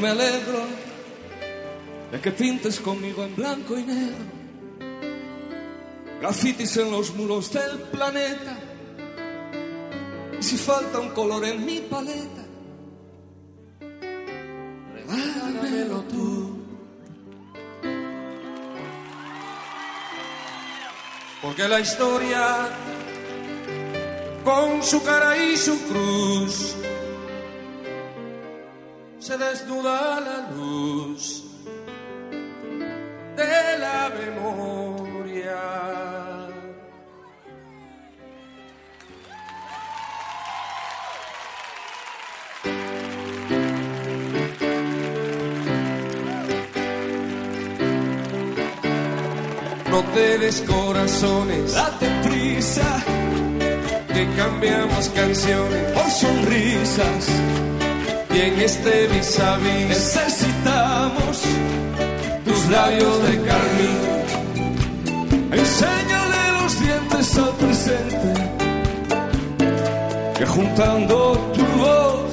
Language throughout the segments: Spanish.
Me alegro de que pintes conmigo en blanco y negro. Grafitis en los muros del planeta. Y si falta un color en mi paleta, regálamelo tú. Porque la historia, con su cara y su cruz, desnuda la luz de la memoria. No te des corazones, date prisa, que cambiamos canciones por sonrisas en este vis a vis necesitamos tus labios de carmín. Enséñale los dientes al presente, que juntando tu voz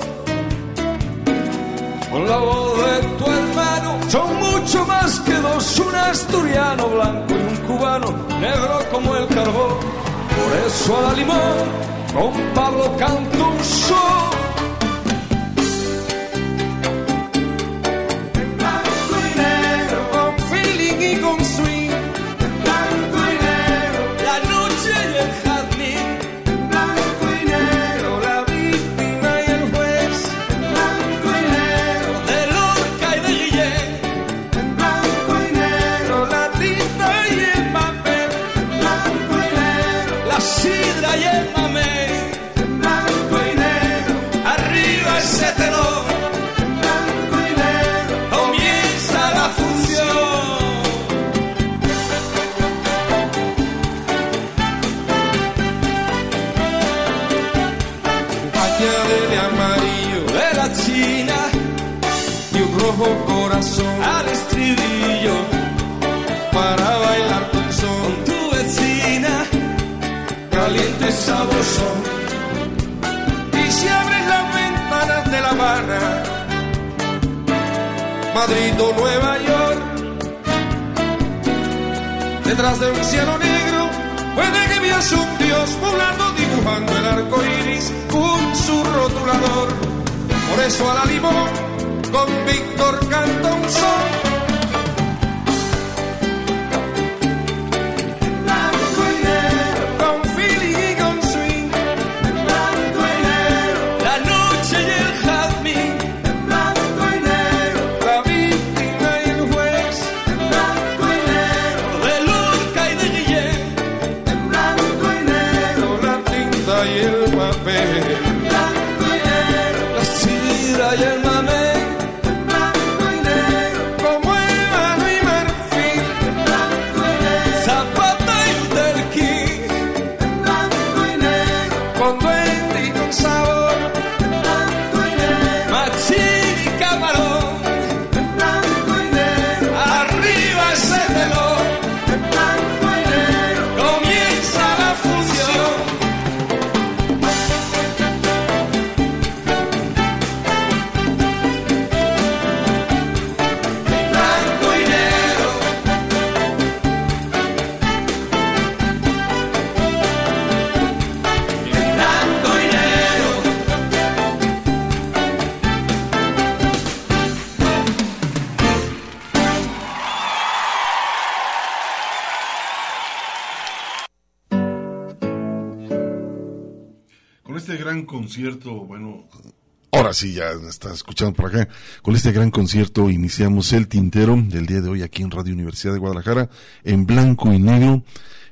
con la voz de tu hermano son mucho más que dos, un asturiano blanco y un cubano negro como el carbón. Por eso a la limón con Pablo canto un sol. Corazón al estribillo para bailar con son. Tu vecina caliente sabroso. Y si abres las ventanas de La Habana Madrid o Nueva York. Detrás de un cielo negro puede que veas un dios volando dibujando el arco iris con su rotulador. Por eso a la limón con Víctor canta un son. Concierto, bueno, ahora sí ya está escuchando por acá. Con este gran concierto iniciamos el tintero del día de hoy aquí en Radio Universidad de Guadalajara en blanco y negro.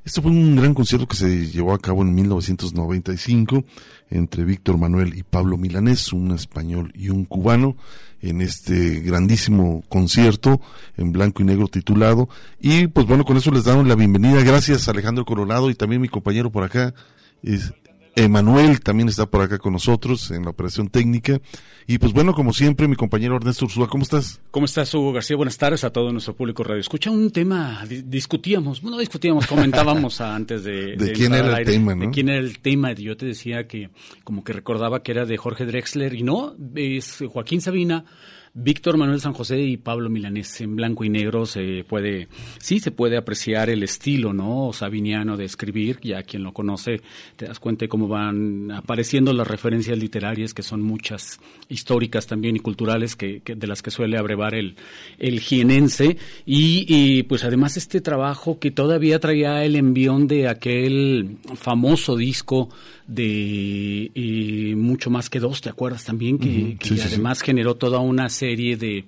Esto fue un gran concierto que se llevó a cabo en 1995 entre Víctor Manuel y Pablo Milanés, un español y un cubano, en este grandísimo concierto en blanco y negro titulado. Y pues bueno, con eso les damos la bienvenida. Gracias Alejandro Coronado y también mi compañero por acá, es Emanuel también está por acá con nosotros en la operación técnica. Y pues bueno, como siempre, mi compañero Ernesto Ursúa, ¿cómo estás? ¿Cómo estás, Hugo García? Buenas tardes a todo nuestro público radio. Escucha un tema, discutíamos, bueno, discutíamos, comentábamos antes de... ¿De, quién era el tema, ¿no? De quién era el tema. Yo te decía que como que recordaba que era de Jorge Drexler y no, es Joaquín Sabina Víctor Manuel San José y Pablo Milanés en blanco y negro se puede, sí se puede apreciar el estilo, ¿no? Sabiniano de escribir, ya quien lo conoce te das cuenta de cómo van apareciendo las referencias literarias que son muchas, históricas también y culturales que, de las que suele abrevar el, el jienense y, pues además este trabajo que todavía traía el envión de aquel famoso disco de eh, mucho más que dos, ¿te acuerdas también? Que, además generó toda una serie de,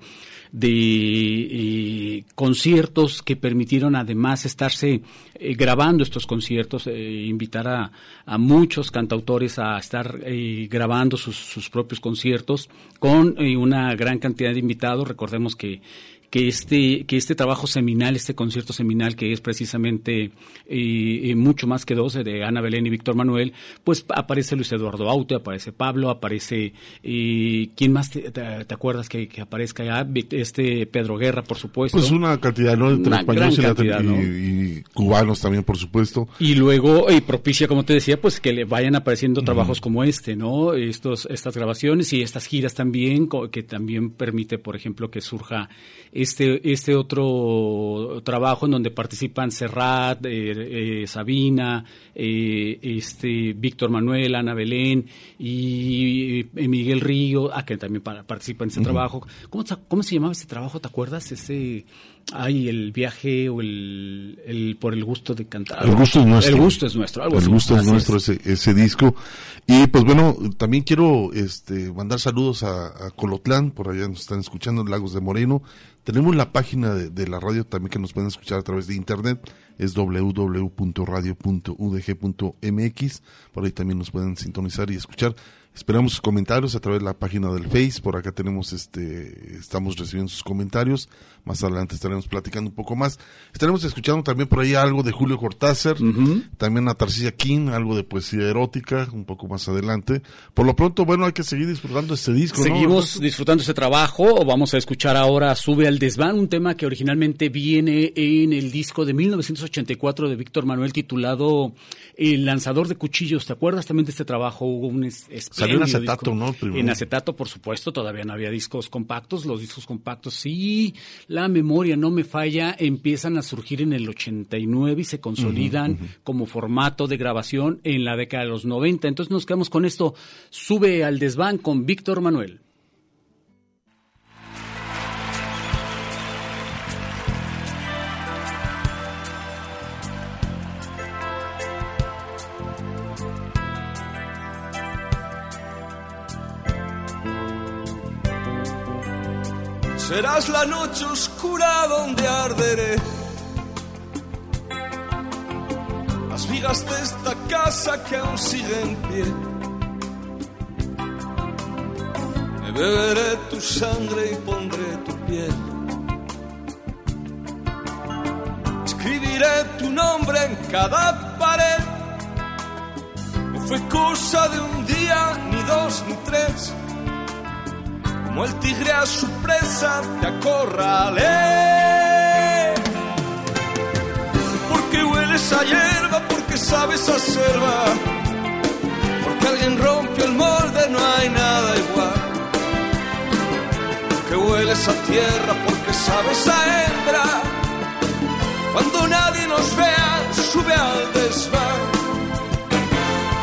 de eh, conciertos que permitieron además estarse eh, grabando estos conciertos, invitar a, a, muchos cantautores a estar grabando sus, sus, propios conciertos con una gran cantidad de invitados. Recordemos que que este, que este trabajo seminal, este concierto seminal que es precisamente eh, eh, mucho más que 12 de Ana Belén y Víctor Manuel, pues aparece Luis Eduardo Aute, aparece Pablo, aparece, eh, ¿quién más te, acuerdas que, aparezca ya? Este Pedro Guerra, por supuesto. Pues una cantidad, ¿no? Entre españoles y, cubanos también, por supuesto. Y luego, y propicia, como te decía, pues que le vayan apareciendo trabajos como este, ¿no? Estos, estas grabaciones y estas giras también, que también permite, por ejemplo, que surja este, este otro trabajo en donde participan Serrat, eh, eh, Sabina, eh, este, Víctor Manuel, Ana Belén y Miguel Río, ah, que también participa en ese trabajo. ¿Cómo, ¿Cómo se llamaba ese trabajo? ¿Te acuerdas? Ese Ay, el viaje o el, el, por el gusto de cantar. El gusto es nuestro. El gusto es nuestro. el gusto es nuestro ese, ese disco. Y pues bueno, también quiero este mandar saludos a, a, Colotlán, por allá nos están escuchando, Lagos de Moreno. Tenemos la página de, la radio también que nos pueden escuchar a través de internet, es www.radio.udg.mx, por ahí también nos pueden sintonizar y escuchar. Esperamos sus comentarios a través de la página del Face. Por acá tenemos este, estamos recibiendo sus comentarios. Más adelante estaremos platicando un poco más. Estaremos escuchando también por ahí algo de Julio Cortázar, también a Tarcilla King, algo de poesía erótica, un poco más adelante. Por lo pronto, bueno, hay que seguir disfrutando este disco. Seguimos disfrutando este trabajo. Vamos a escuchar ahora Sube al desván, un tema que originalmente viene en el disco de 1984 de Víctor Manuel titulado El lanzador de cuchillos. ¿Te acuerdas también de este trabajo? Hubo un Salió en acetato, ¿no? En acetato, por supuesto, todavía no había discos compactos. Los discos compactos, sí, la memoria no me falla, empiezan a surgir en el 89 y se consolidan como formato de grabación en la década de los 90. Entonces nos quedamos con esto. Sube al desván con Víctor Manuel. Serás la noche oscura donde arderé. Las vigas de esta casa que aún sigue en pie. Me beberé tu sangre y pondré tu piel. Escribiré tu nombre en cada pared. No fue cosa de un día, ni dos, ni tres como el tigre a su presa te acorralé. Porque hueles a hierba, porque sabes a selva, porque alguien rompió el molde, no hay nada igual. Porque hueles a tierra, porque sabes a hembra. Cuando nadie nos vea, sube al desván.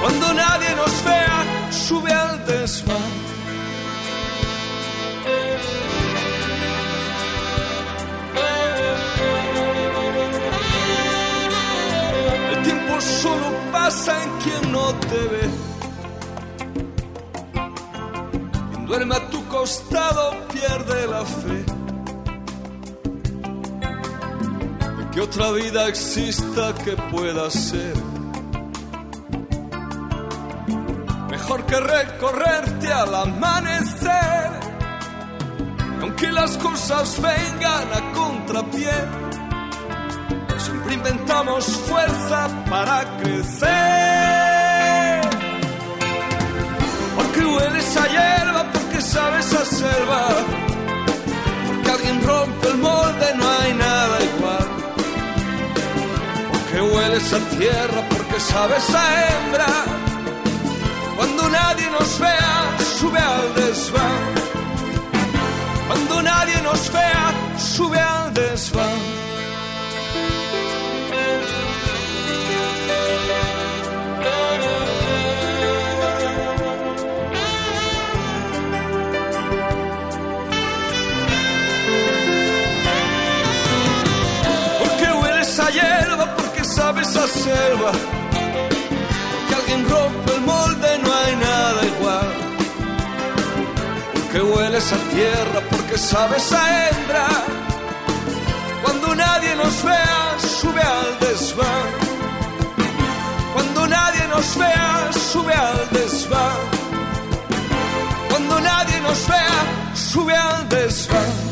Cuando nadie nos vea, sube al desván. Solo pasa en quien no te ve. duerme a tu costado, pierde la fe. De que otra vida exista que pueda ser. Mejor que recorrerte al amanecer. Aunque las cosas vengan a contrapié, siempre inventamos fuerza para crecer. Porque hueles a hierba, porque sabes a selva. Porque alguien rompe el molde, no hay nada igual. Porque hueles a tierra, porque sabes a hembra. Cuando nadie nos vea, sube al desván. Nadie nos vea, sube al desván. Porque hueles a hierba, porque sabes a selva. Porque alguien rompe el molde, no hay nada igual. Porque hueles a tierra, porque sabes a hembra. Cuando nadie nos vea, sube al desván. Cuando nadie nos vea, sube al desván. Cuando nadie nos vea, sube al desván.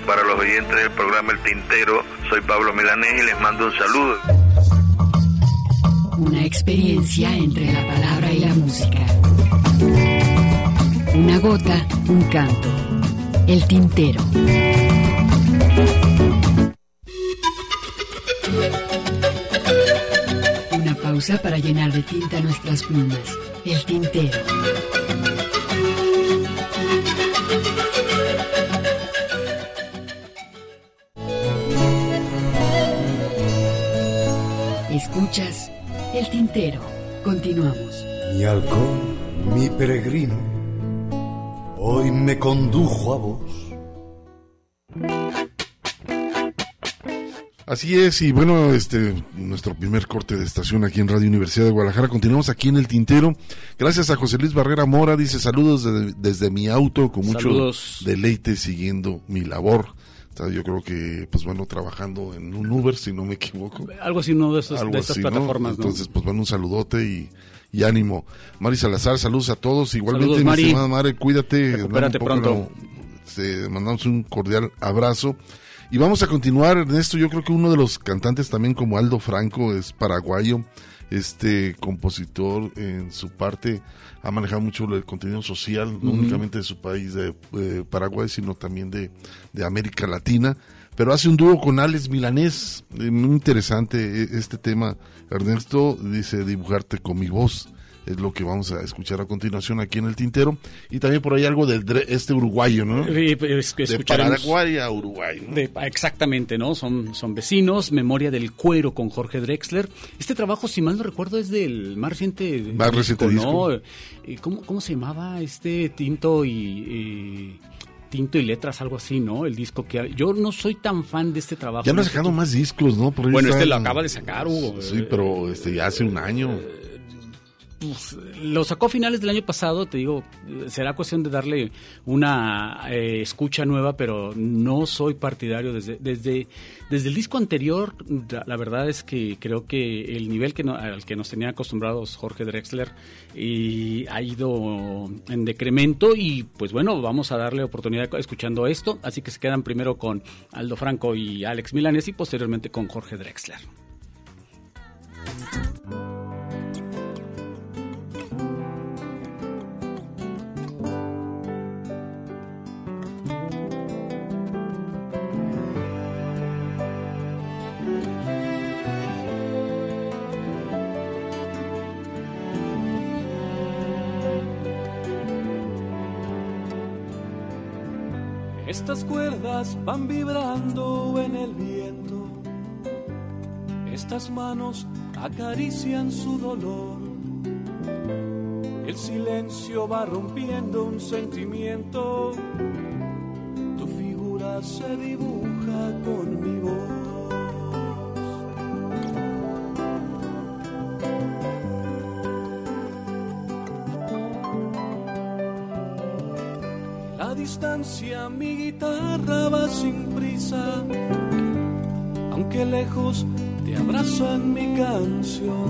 Para los oyentes del programa El Tintero, soy Pablo Milanés y les mando un saludo. Una experiencia entre la palabra y la música. Una gota, un canto. El tintero. Una pausa para llenar de tinta nuestras plumas. El tintero. Escuchas El tintero. Continuamos. Mi halcón, mi peregrino, hoy me condujo a vos. Así es, y bueno, este, nuestro primer corte de estación aquí en Radio Universidad de Guadalajara. Continuamos aquí en el tintero. Gracias a José Luis Barrera Mora, dice saludos de- desde mi auto con mucho Saludos. deleite siguiendo mi labor. Yo creo que, pues bueno, trabajando en un Uber, si no me equivoco. Algo así, uno de, de así, ¿no? plataformas, ¿no? Entonces, pues bueno, un saludote y, y ánimo. Mari Salazar, saludos a todos. Igualmente, Saludos, mi Mari. estimada Mari, cuídate. Recupérate Un poco, pronto. se- mandamos un cordial abrazo. Y vamos a continuar, Ernesto. Yo creo que uno de los cantantes también, como Aldo Franco, es paraguayo. Este compositor, en su parte, ha manejado mucho el contenido social, no únicamente de su país, de Paraguay, sino también de, de América Latina. Pero hace un dúo con Alex Milanés. Eh, muy interesante eh, este tema. Ernesto dice dibujarte con mi voz. Es lo que vamos a escuchar a continuación aquí en el tintero. Y también por ahí algo dre- este uruguayo, ¿no? Eh, pues, que de Paraguay a Uruguay. ¿no? De- exactamente, ¿no? Son, son vecinos, Memoria del Cuero con Jorge Drexler. Este trabajo, si mal no recuerdo, es del más reciente Más reciente disco. ¿no? Eh, ¿Cómo, ¿Cómo se llamaba este Tinto y... eh, Tinto y letras, algo así, ¿no? El disco que... Yo no soy tan fan de este trabajo. Ya no sé sacando tú. más discos, ¿no? Por ahí Bueno, está este lo acaba de sacar, Hugo. Sí, pero este ya hace un año. Pues, lo sacó a finales del año pasado, te digo, será cuestión de darle una eh, escucha nueva, pero no soy partidario desde, desde, desde el disco anterior, la, verdad es que creo que el nivel que al que nos tenía acostumbrados Jorge Drexler y ha ido en decremento y pues bueno, vamos a darle oportunidad escuchando esto, así que se quedan primero con Aldo Franco y Alex Milanes y posteriormente con Jorge Drexler. Estas cuerdas van vibrando en el viento. Estas manos acarician su dolor. El silencio va rompiendo un sentimiento. Tu figura se dibuja con mi voz. Distancia mi guitarra va sin prisa, aunque lejos te abrazo en mi canción.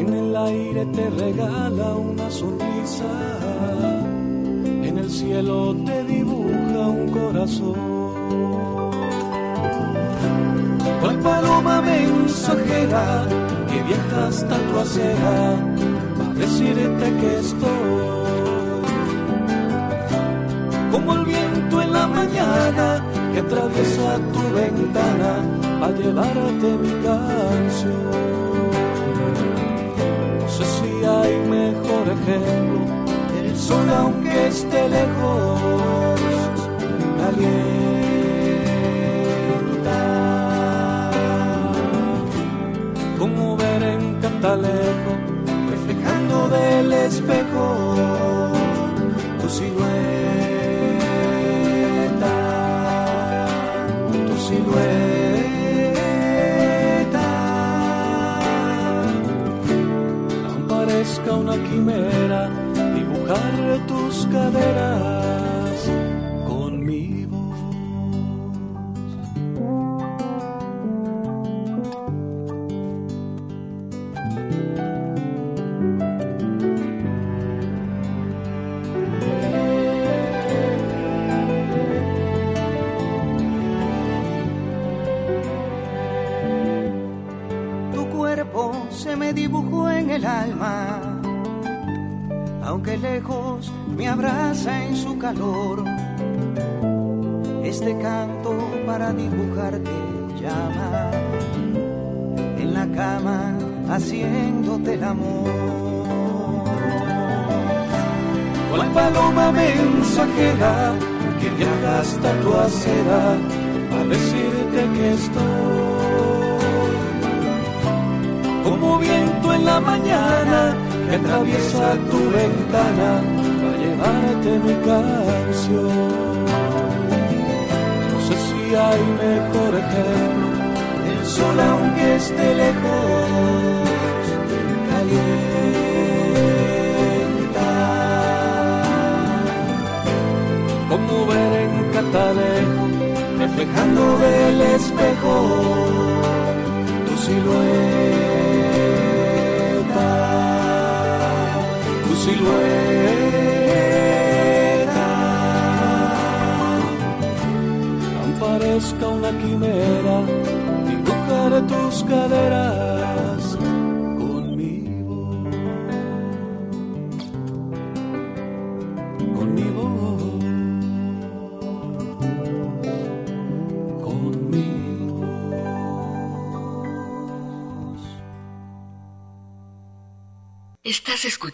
En el aire te regala una sonrisa, en el cielo te dibuja un corazón. Cual paloma mensajera que viaja hasta tu acera, a decirte que estoy como el viento en la mañana que atraviesa tu ventana a llevarte mi canción. No sé si hay mejor ejemplo, el sol aunque esté lejos, calienta. Como ver en Catalejo, reflejando del espejo tu silueta. Quimera dibujar tus caderas conmigo. Tu cuerpo se me dibujó en el alma, lejos me abraza en su calor. Este canto para dibujarte llama en la cama haciéndote el amor. Con la paloma mensajera que viaja hasta tu acera a decirte que estoy como viento en la mañana que atraviesa tu ventana para llevarte mi canción. No sé si hay mejor ejemplo, el sol aunque esté lejos, calienta. Como ver en Catalejo, reflejando del espejo tu silueta, silueta, aun parezca una quimera, dibujar tus caderas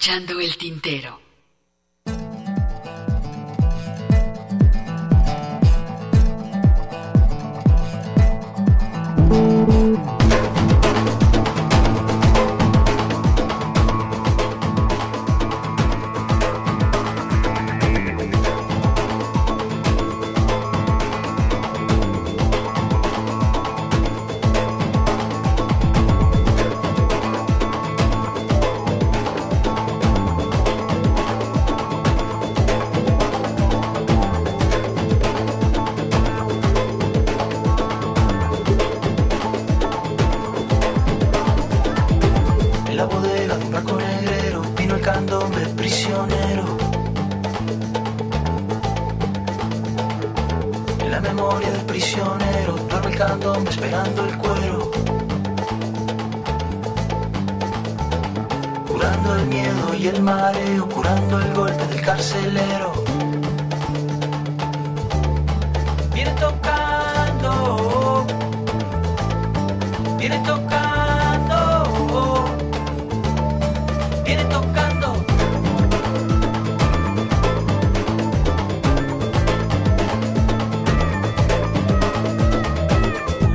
escuchando el tintero. Mareo, curando el golpe del carcelero. Viene tocando, viene tocando, viene tocando.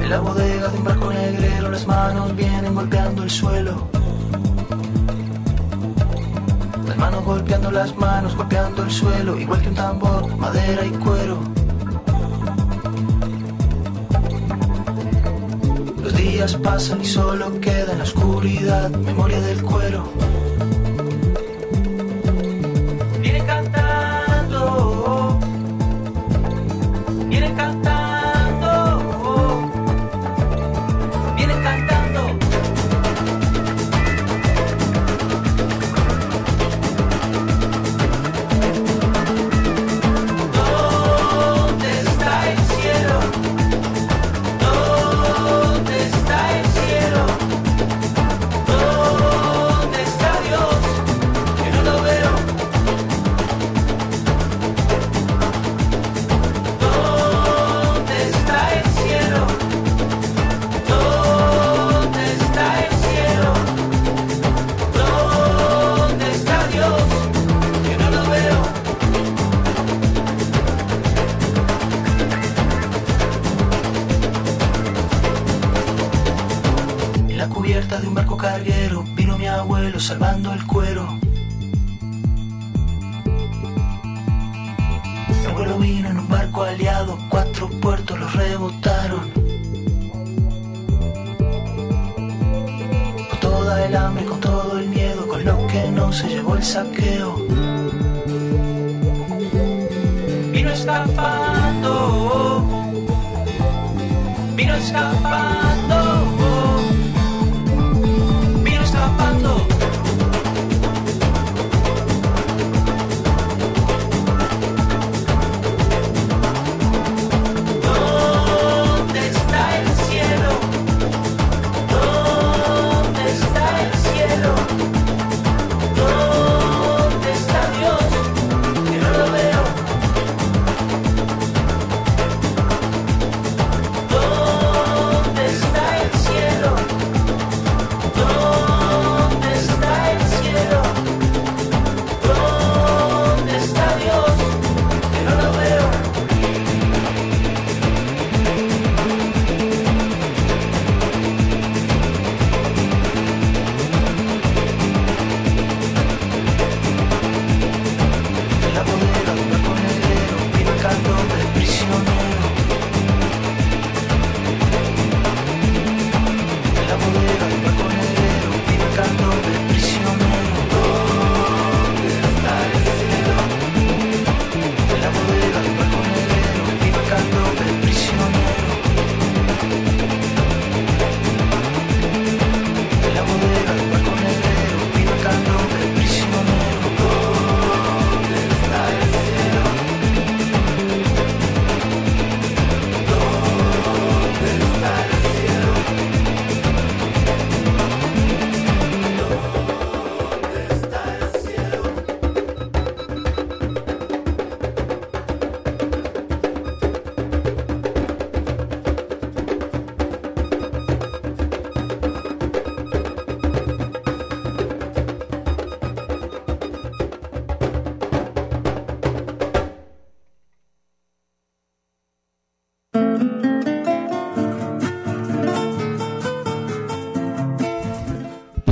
En la bodega de un barco negrero las manos vienen golpeando el suelo. Golpeando las manos, golpeando el suelo, igual que un tambor, madera y cuero. Los días pasan y solo queda en la oscuridad memoria del cuero.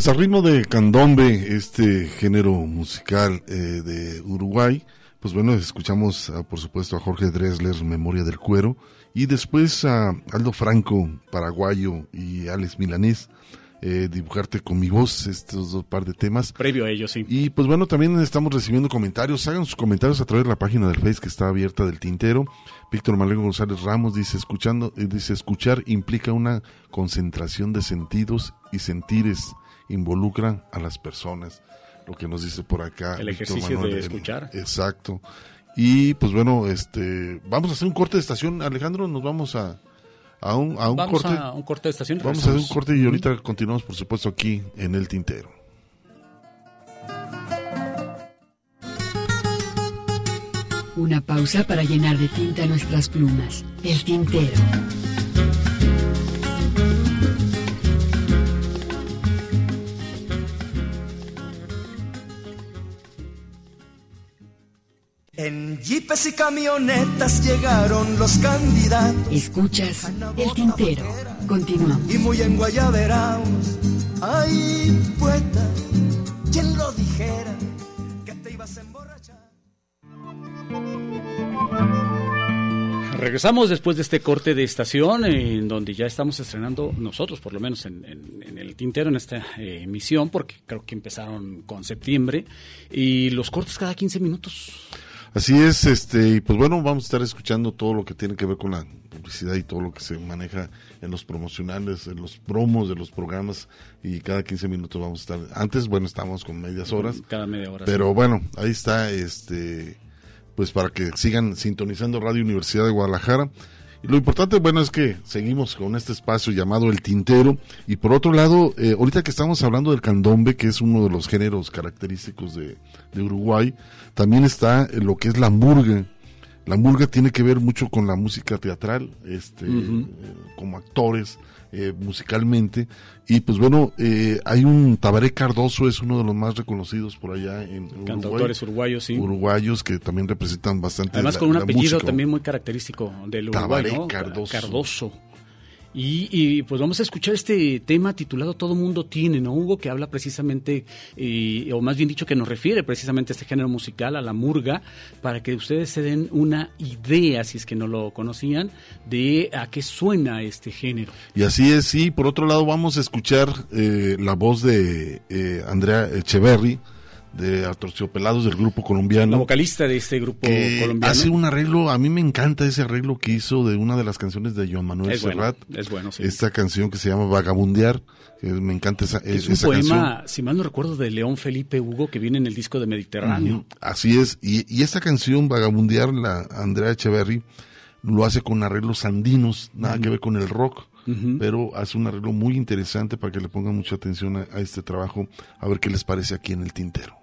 Al ritmo de candombe, este género musical eh, de Uruguay, pues bueno, escuchamos ah, por supuesto a Jorge Dressler, Memoria del Cuero, y después a Aldo Franco, paraguayo, y Alex Milanés, eh, Dibujarte con mi voz, estos dos par de temas. Previo a ello, sí. Y pues bueno, también estamos recibiendo comentarios. Hagan sus comentarios a través de la página del Face que está abierta del tintero. Víctor Malengo González Ramos dice escuchando, eh, dice escuchar implica una concentración de sentidos y sentires, involucra a las personas. Lo que nos dice por acá. El Víctor ejercicio Manuel, de el- escuchar. exacto. Y pues bueno, este, vamos a hacer un corte de estación. Alejandro, nos vamos a, a un, a un Vamos corte. a un corte de estación. Vamos a hacer un corte y ahorita continuamos, por supuesto, aquí en el tintero. Una pausa para llenar de tinta nuestras plumas. El tintero. En jeepes y camionetas llegaron los candidatos. Escuchas el tintero. Continuamos. Y muy enguayaberaos. Ay, poeta, ¿quién lo dijera? Que te ibas a emborrachar. Regresamos después de este corte de estación, en donde ya estamos estrenando nosotros, por lo menos en, en- en el tintero, en esta eh, emisión, porque creo que empezaron con septiembre, y los cortes cada 15 minutos. Así es, este, y pues bueno, vamos a estar escuchando todo lo que tiene que ver con la publicidad y todo lo que se maneja en los promocionales, en los promos de los programas, y cada 15 minutos vamos a estar. Antes, bueno, estábamos con medias horas. Cada media hora. Pero sí. bueno, ahí está, este, pues para que sigan sintonizando Radio Universidad de Guadalajara. Lo importante, bueno, es que seguimos con este espacio llamado El Tintero. Y por otro lado, eh, ahorita que estamos hablando del candombe, que es uno de los géneros característicos de, de Uruguay, también está eh, lo que es la murga. La murga tiene que ver mucho con la música teatral, este, eh, como actores, eh, musicalmente. Y pues bueno, eh, hay un Tabaré Cardoso, es uno de los más reconocidos por allá en Uruguay. Cantautores uruguayos, sí. Uruguayos que también representan bastante. Además la- con un apellido música. también muy característico del Uruguay, Tabaré ¿no? Cardoso. Cardoso. Y, y, pues vamos a escuchar este tema titulado Todo mundo tiene, ¿no, Hugo? Que habla precisamente, eh, o más bien dicho, que nos refiere precisamente a este género musical, a la murga, para que ustedes se den una idea, si es que no lo conocían, de a qué suena este género. Y así es, sí. Por otro lado, vamos a escuchar eh, la voz de eh, Andrea Echeverry, de Atorciopelados del grupo colombiano. La vocalista de este grupo que colombiano. hace un arreglo, a mí me encanta ese arreglo que hizo de una de las canciones de Joan Manuel Es bueno, Serrat. es bueno, sí. Esta canción que se llama Vagabundear, me encanta esa, Es esa un poema, canción. si mal no recuerdo, de León Felipe Hugo, que viene en el disco de Mediterráneo. Así es, y, y esta canción, Vagabundear, la Andrea Echeverry, lo hace con arreglos andinos, nada que ver con el rock, pero hace un arreglo muy interesante para que le pongan mucha atención a, a este trabajo, a ver qué les parece aquí en el tintero.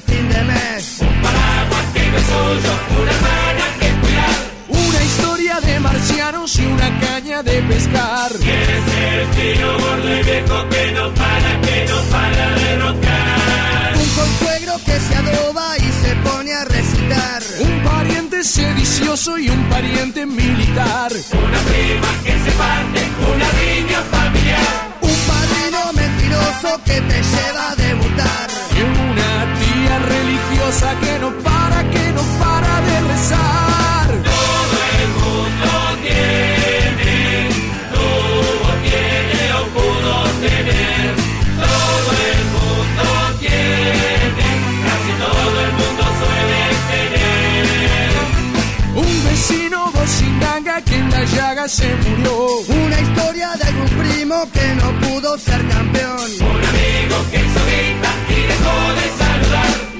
Cuenta fin de mes. Un paraguas que no es suyo, una hermana que cuidar. Una historia de marcianos y una caña de pescar. Quiere ser tío gordo y viejo que no para, que no para de roncar. Un consuegro que se adoba y se pone a recitar. Un pariente sedicioso y un pariente militar. Una prima que se parte, una riña familiar. Un padrino mentiroso que te lleva a debutar. Religiosa que no para, que no para de rezar. Todo el mundo tiene, tuvo, tiene o pudo tener. Todo el mundo tiene, casi todo el mundo suele tener. Un vecino bocindanga que en la llaga se murió. Una historia de algún primo que no pudo ser campeón. Un amigo que hizo guita y dejó de saludar.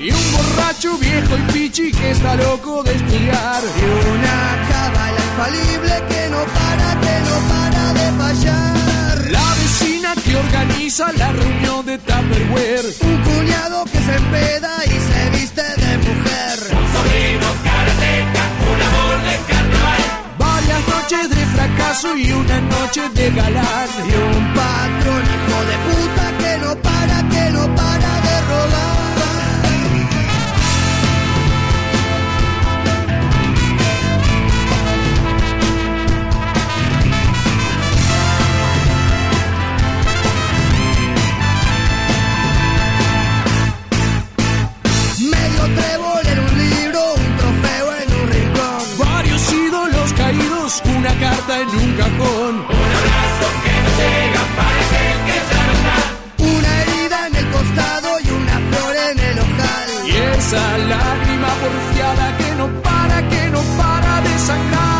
Y un borracho viejo y pichi que está loco de estudiar. Y una cábala infalible que no para, que no para de fallar. La vecina que organiza la reunión de Tupperware. Un cuñado que se empeda y se viste de mujer. Un sobrino karateca, un amor de carnaval. Varias noches de fracaso y una noche de galán. Y un patrón hijo de puta que no para, que no para Trébol en un libro, un trofeo en un rincón. Varios ídolos caídos, una carta en un cajón. Un abrazo que no llega para aquel que ya no está. Una herida en el costado y una flor en el ojal. Y esa lágrima porfiada que no para, que no para de sangrar.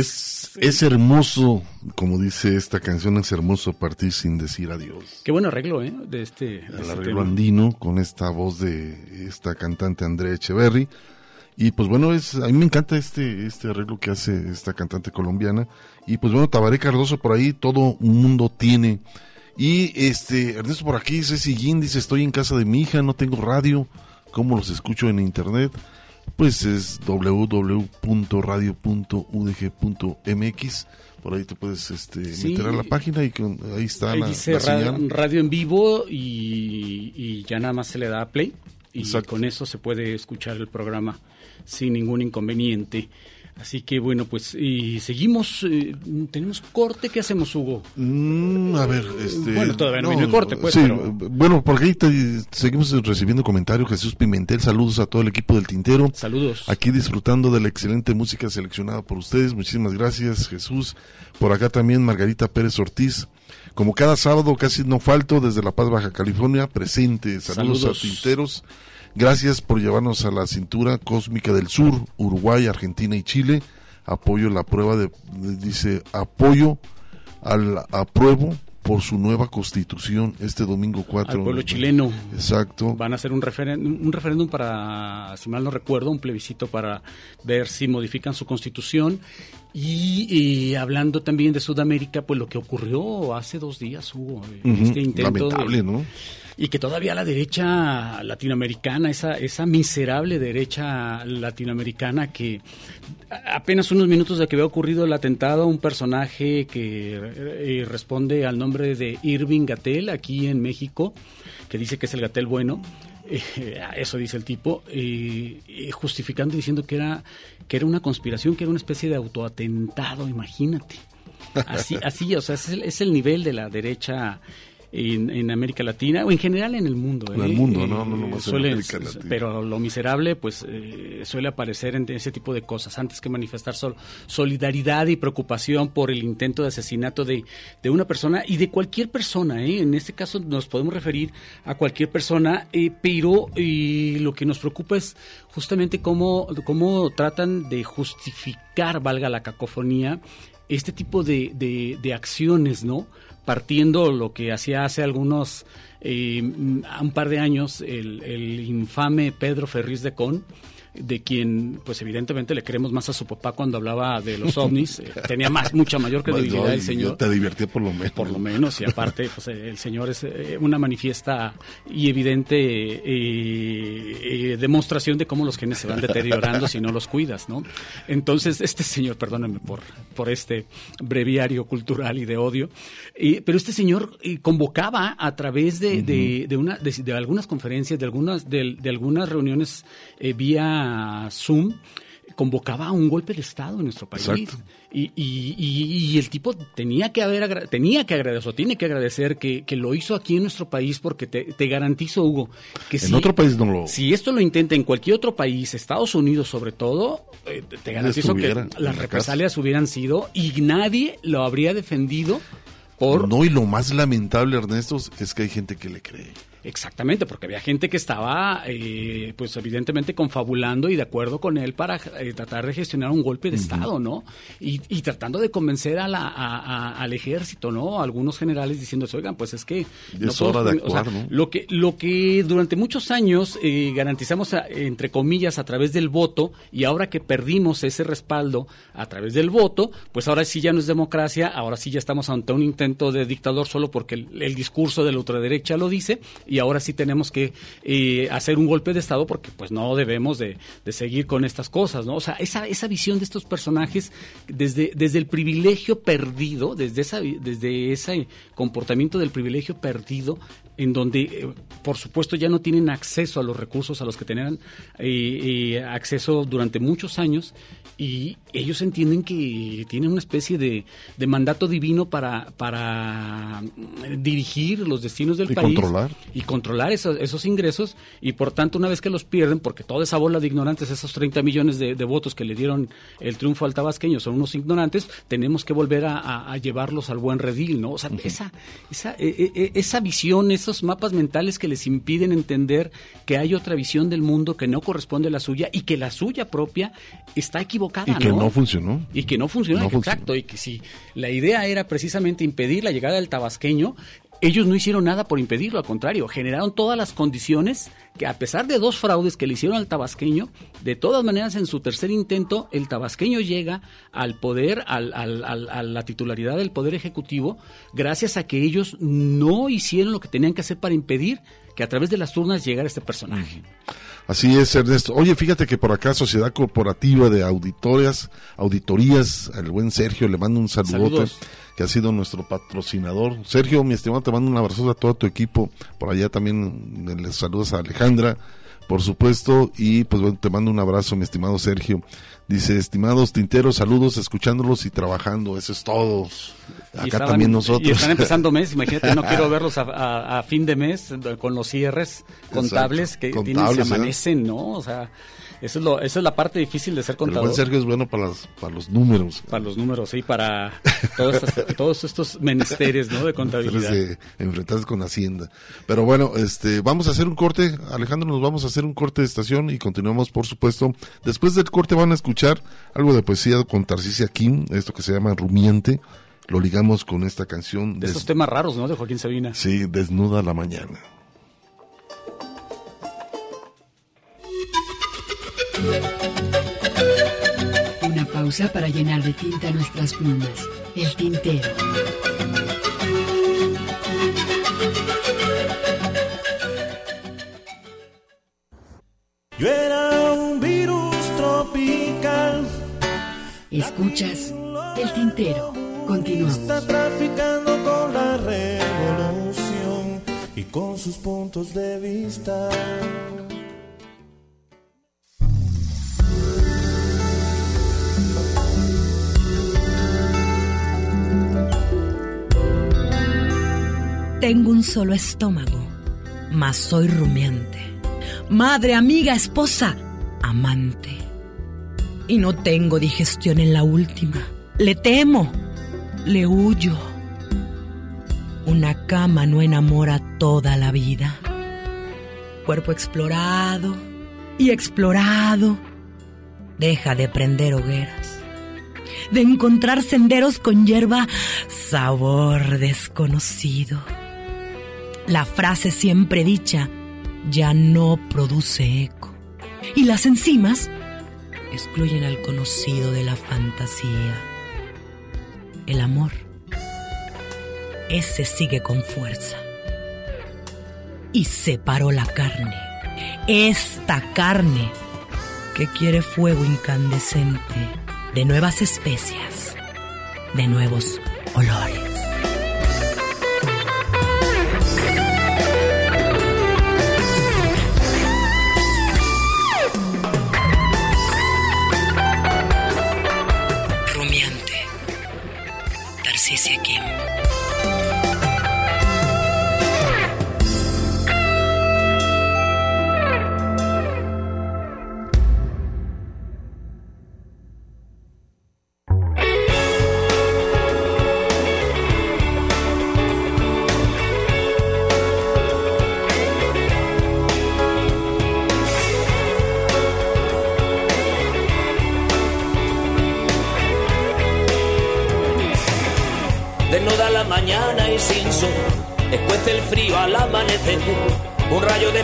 Es, es hermoso, como dice esta canción, es hermoso partir sin decir adiós. Qué buen arreglo, ¿eh? De este. de El este arreglo tema. andino con esta voz de esta cantante Andrea Echeverry. Y pues bueno, es, a mí me encanta este, este arreglo que hace esta cantante colombiana. Y pues bueno, Tabaré Cardoso por ahí, todo un mundo tiene. Y este, Ernesto por aquí, Ceci Guín dice, estoy en casa de mi hija, no tengo radio, ¿cómo los escucho en internet? Pues es www.radio.udg.mx, por ahí te puedes este, Sí. meter a la página y con- ahí está Ahí la, dice la ra- señal. radio en vivo y, y ya nada más se le da play y Exacto. con eso se puede escuchar el programa sin ningún inconveniente. Así que bueno, pues y seguimos, eh, tenemos corte, ¿qué hacemos, Hugo? Mm, a ver, este... Bueno, todavía no, viene el corte, pues. Sí, pero- bueno, por ahí te- seguimos recibiendo comentarios. Jesús Pimentel, saludos a todo el equipo del Tintero. Saludos. Aquí disfrutando de la excelente música seleccionada por ustedes. Muchísimas gracias, Jesús. Por acá también Margarita Pérez Ortiz. Como cada sábado, casi no falto, desde La Paz, Baja California, presente. Saludos, Saludos. a Tinteros. Gracias por llevarnos a la cintura cósmica del sur, Uruguay, Argentina y Chile. Apoyo la prueba de, dice, apoyo al apruebo por su nueva constitución este domingo 4. Al pueblo chileno. Exacto. Van a hacer un referéndum, un referéndum para, si mal no recuerdo, un plebiscito para ver si modifican su constitución. Y, y hablando también de Sudamérica, pues lo que ocurrió hace dos días hubo eh, Ujú, este intento de- Lamentable, ¿no? Y que todavía la derecha latinoamericana, esa, esa miserable derecha latinoamericana que apenas unos minutos de que había ocurrido el atentado, un personaje que eh, responde al nombre de Irving Gatel aquí en México, que dice que es el Gatel bueno, eh, eso dice el tipo, eh, eh, justificando y diciendo que era, que era una conspiración, que era una especie de autoatentado, imagínate. Así, así, o sea, es el, es el nivel de la derecha en, en América Latina o en general en el mundo. En ¿eh? el mundo, Eh, no, no en suele- América Latina. Pero lo miserable, pues, eh, suele aparecer en ese tipo de cosas. Antes que manifestar sol- solidaridad y preocupación por el intento de asesinato de, de una persona y de cualquier persona, ¿eh? En este caso nos podemos referir a cualquier persona, eh, pero eh, lo que nos preocupa es justamente cómo, cómo tratan de justificar, valga la cacofonía, este tipo de, de, de acciones, ¿no? Partiendo lo que hacía hace algunos, eh, un par de años, el, el infame Pedro Ferriz de Con, de quien, pues evidentemente le queremos más a su papá cuando hablaba de los ovnis, eh, tenía más, mucha mayor credibilidad No, el señor. Te divertía por lo menos. Por lo menos, y aparte, pues eh, el señor es eh, una manifiesta y evidente eh, eh, demostración de cómo los genes se van deteriorando si no los cuidas, ¿no? Entonces, este señor, perdónenme por, por este breviario cultural y de odio, eh, pero este señor eh, convocaba a través de, de, de una, de, de algunas conferencias, de algunas, de, de algunas reuniones eh, vía Zoom, convocaba a un golpe de Estado en nuestro país. Y, y- y- y el tipo tenía que haber tenía que agradecer, o tiene que agradecer que, que lo hizo aquí en nuestro país porque te, te garantizo, Hugo, que En si, otro país no lo... si esto lo intenta en cualquier otro país, Estados Unidos sobre todo, eh, te- garantizo que las la represalias hubieran sido y nadie lo habría defendido por... No, y lo más lamentable, Ernesto, es que hay gente que le cree. Exactamente, porque había gente que estaba, eh, pues evidentemente confabulando y de acuerdo con él para eh, tratar de gestionar un golpe de Estado, ¿no? Y, y tratando de convencer a la, a- a- al ejército, ¿no? Algunos generales diciendo, oigan, pues es que... Es hora de o sea, actuar, ¿no? Lo que, lo que durante muchos años eh, garantizamos, a- entre comillas, a través del voto, y ahora que perdimos ese respaldo a través del voto, pues ahora sí ya no es democracia, ahora sí ya estamos ante un intento de dictador solo porque el, el discurso de la ultraderecha lo dice, y ahora sí tenemos que eh, hacer un golpe de Estado porque pues no debemos de, seguir con estas cosas, ¿no? O sea, esa, esa visión de estos personajes desde, desde el privilegio perdido, desde, esa, desde ese comportamiento del privilegio perdido, en donde, eh, por supuesto, ya no tienen acceso a los recursos a los que tenían eh, acceso durante muchos años y ellos entienden que tienen una especie de, de mandato divino para, para mm, dirigir los destinos del Y país controlar. y controlar esos, esos ingresos y por tanto una vez que los pierden, porque toda esa bola de ignorantes, esos 30 millones de, de votos que le dieron el triunfo al tabasqueño son unos ignorantes, tenemos que volver a, a- a llevarlos al buen redil, ¿no? O sea, esa, esa, e- e- esa visión, esos mapas mentales que les impiden entender que hay otra visión del mundo que no corresponde a la suya y que la suya propia está equivocada, Y que ¿no? no funcionó. Y que no funcionó, No exacto. Y que si la idea era precisamente impedir la llegada del tabasqueño, ellos no hicieron nada por impedirlo, al contrario, generaron todas las condiciones que a pesar de dos fraudes que le hicieron al tabasqueño, de todas maneras en su tercer intento el tabasqueño llega al poder, al- al- al- a la titularidad del poder ejecutivo, gracias a que ellos no hicieron lo que tenían que hacer para impedir que a través de las urnas llegara este personaje. Así es, Ernesto. Oye, fíjate que por acá Sociedad Corporativa de Auditorías, Auditorías, el buen Sergio, le mando un saludote, Saludos. que ha sido nuestro patrocinador. Sergio, mi estimado, te mando un abrazo a todo tu equipo. Por allá también les saludos a Alejandra, por supuesto, y pues bueno, te mando un abrazo, mi estimado Sergio, Dice, estimados tinteros, saludos, escuchándolos y trabajando, eso es todo. Acá estaban- también nosotros. Y están empezando mes, imagínate, no quiero verlos a, a- a fin de mes con los cierres contables que tienen, se Contables, ¿eh? amanecen, ¿no? O sea, eso es, lo, eso es la parte difícil de ser El buen contador. Sergio es bueno para, las, para los números. Para los números, sí, para todos estos, todos estos menesteres, ¿no? De contabilidad. de enfrentarse con Hacienda. Pero bueno, este, vamos a hacer un corte, Alejandro, nos vamos a hacer un corte de estación y continuamos, por supuesto. Después del corte van a escuchar algo de poesía con Tarcisia Kim, esto que se llama Rumiente. Lo ligamos con esta canción. De estos temas raros, ¿no? De Joaquín Sabina. Sí, Desnuda la mañana. Una pausa para llenar de tinta nuestras plumas. El tintero. Yo era un virus tropical. Escuchas el tintero. Continuamos. Está traficando con la revolución y con sus puntos de vista. Tengo un solo estómago, mas soy rumiante. Madre, amiga, esposa, amante. Y no tengo digestión en la última. Le temo, le huyo. Una cama no enamora toda la vida. Cuerpo explorado y explorado. Deja de prender hogueras. De encontrar senderos con hierba, sabor desconocido. La frase siempre dicha ya no produce eco. Y las enzimas excluyen al conocido de la fantasía. El amor, ese sigue con fuerza. Y separó la carne, esta carne que quiere fuego incandescente de nuevas especias, de nuevos olores.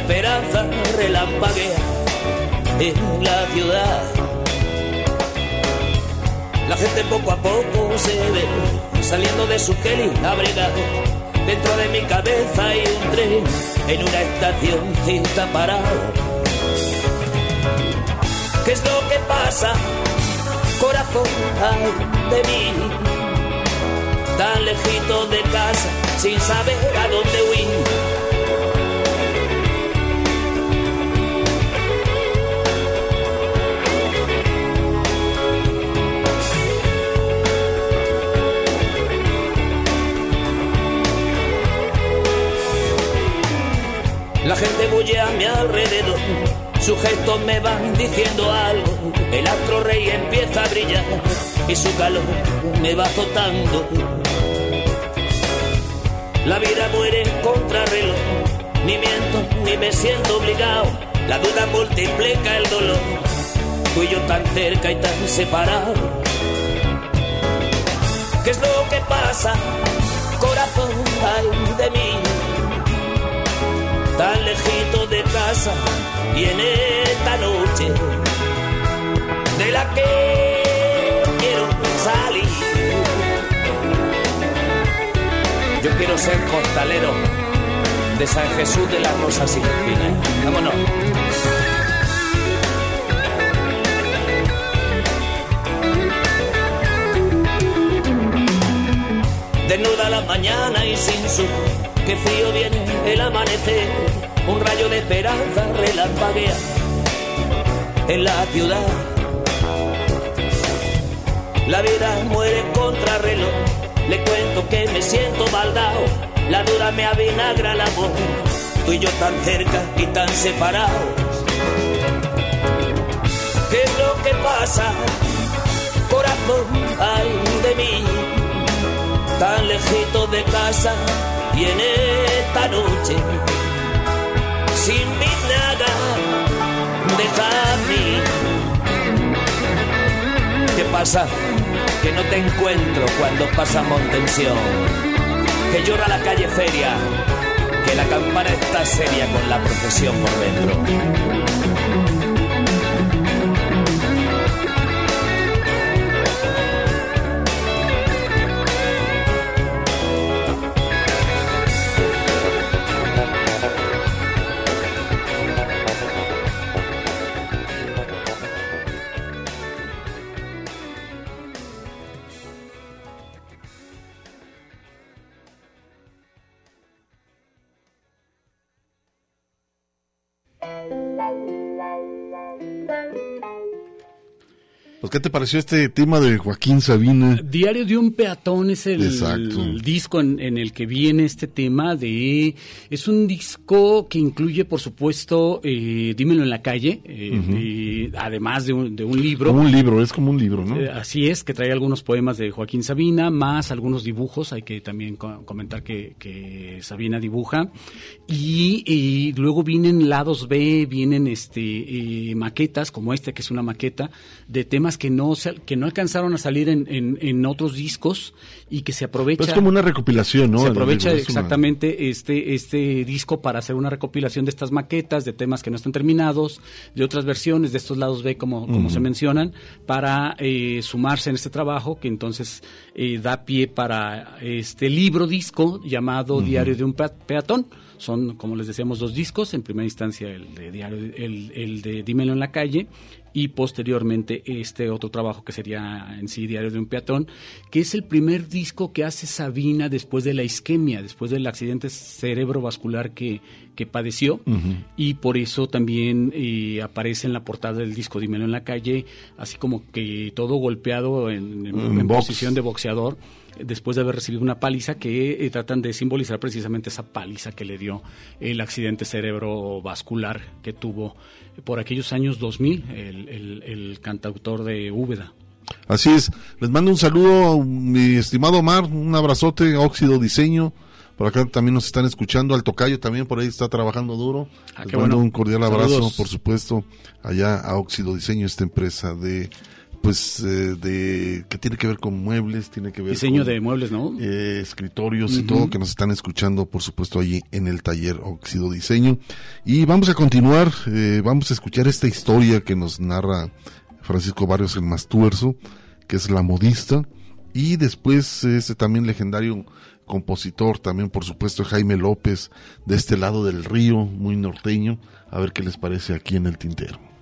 Esperanza relampaguea en la ciudad. La gente poco a poco se ve saliendo de su Kelly abrigado. Dentro de mi cabeza hay un tren en una estación está parado. ¿Qué es lo que pasa, corazón ay, de mí? tan lejito de casa sin saber a dónde huir. La gente bulle a mi alrededor, sus gestos me van diciendo algo. El astro rey empieza a brillar y su calor me va azotando. La vida muere contra reloj, ni miento ni me siento obligado. La duda multiplica el dolor, tú y yo tan cerca y tan separados. ¿Qué es lo que pasa, corazón ay, de mí? Lejito de casa y en esta noche de la que quiero salir. Yo quiero ser costalero de San Jesús de las Rosas y Espinas. Vámonos. Desnuda la mañana y sin su que frío viene el amanecer. Un rayo de esperanza relampaguea en la ciudad. La vida muere contra reloj. Le cuento que me siento baldao. La dura me avinagra la voz. Tú y yo tan cerca y tan separados. ¿Qué es lo que pasa? Corazón, ay de mí. Tan lejito de casa y en esta noche. Sin mi nada, deja a mí. ¿Qué pasa? Que no te encuentro cuando pasa Montensión. Que llora la calle feria. Que la campana está seria con la procesión por dentro. ¿Qué te pareció este tema de Joaquín Sabina? Diario de un peatón es el, disco en, en el que viene este tema de... Es un disco que incluye, por supuesto, eh, Dímelo en la calle, eh, y además de un, de un libro. Como un libro, es como un libro, ¿no? Eh, así es, que trae algunos poemas de Joaquín Sabina, más algunos dibujos. Hay que también co- comentar que, que Sabina dibuja. Y, y luego vienen lados B, vienen este eh, maquetas, como este, que es una maqueta, de temas que no, sal- que no alcanzaron a salir en, en- en otros discos y que se aprovecha. Es como una recopilación, ¿no? Se aprovecha una- exactamente este, este disco para hacer una recopilación de estas maquetas, de temas que no están terminados, de otras versiones, de estos lados B, como, como se mencionan, para eh, sumarse en este trabajo, que entonces eh, da pie para este libro disco llamado Diario de un Pea- Peatón. Son, como les decíamos, dos discos. En primera instancia, el de Diario, el, el de Dímelo en la calle, y posteriormente este otro trabajo que sería en sí Diario de un Peatón, que es el primer disco que hace Sabina después de la isquemia, después del accidente cerebrovascular que, que padeció. Y por eso también eh, aparece en la portada del disco Dímelo en la calle, así como que todo golpeado en, posición de boxeador, después de haber recibido una paliza que eh, tratan de simbolizar precisamente esa paliza que le dio el accidente cerebrovascular que tuvo por aquellos años 2000 el, el- el cantautor de Úbeda. Así es. Les mando un saludo, mi estimado Omar, un abrazote, Óxido Diseño. Por acá también nos están escuchando, al Tocayo también por ahí está trabajando duro. Ah, Les mando bueno. un cordial abrazo, Saludos. por supuesto, allá a Óxido Diseño, esta empresa de pues eh, de que tiene que ver con muebles, tiene que ver Diseño con, de muebles, ¿no? eh, escritorios y todo que nos están escuchando, por supuesto, allí en el taller Óxido Diseño. Y vamos a continuar, eh, vamos a escuchar esta historia que nos narra Francisco Barrios el Mastuerzo, que es la modista, y después este también legendario compositor, también por supuesto Jaime López, de este lado del río, muy norteño, a ver qué les parece aquí en el tintero.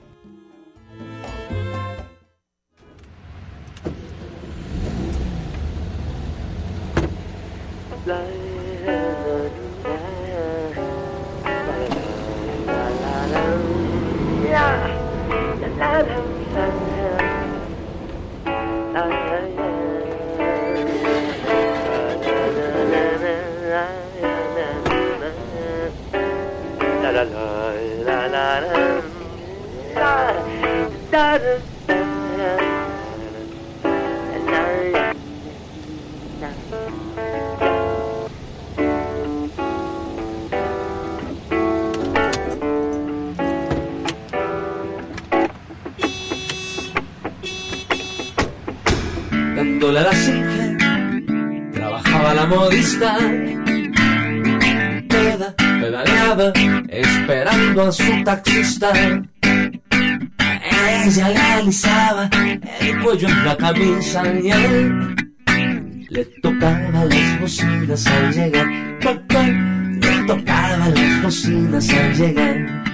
Dándole la silla, trabajaba la modista, peda, pedaleaba, esperando a su taxista. Ella le alisaba el cuello en la camisa y él le tocaba las bocinas al llegar. Le tocaba las bocinas al llegar.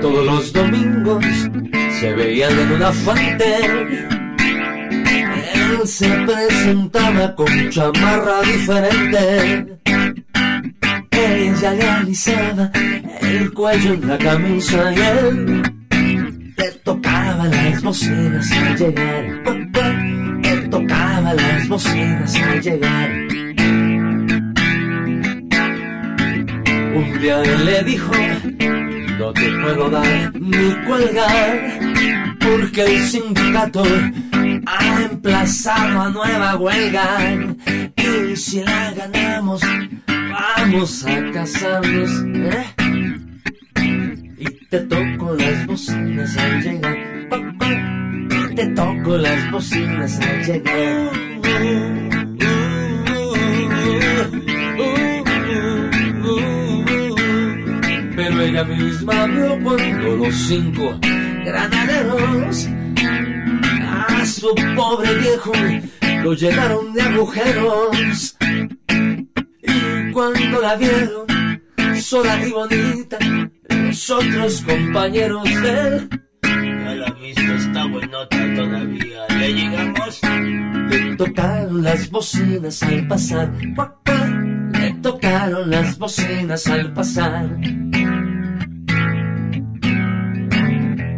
Todos los domingos se veían en una fuente. Él se presentaba con chamarra diferente. Ella le alisaba el cuello en la camisa y él le tocaba las bocinas al llegar. Él tocaba las bocinas al llegar. Un día él le dijo, no te puedo dar ni cuelgar, porque el sindicato ha emplazado a nueva huelga. Y si la ganamos, vamos a casarnos. ¿eh? Y te toco las bocinas al llegar. Y te toco las bocinas al llegar. Ella misma vio cuando los cinco granaderos a su pobre viejo lo llenaron de agujeros. Y cuando la vieron sola y bonita, los otros compañeros de él. Ya la vista está buenota todavía. ¿Le llegamos? Le tocaron las bocinas al pasar. Le tocaron las bocinas al pasar.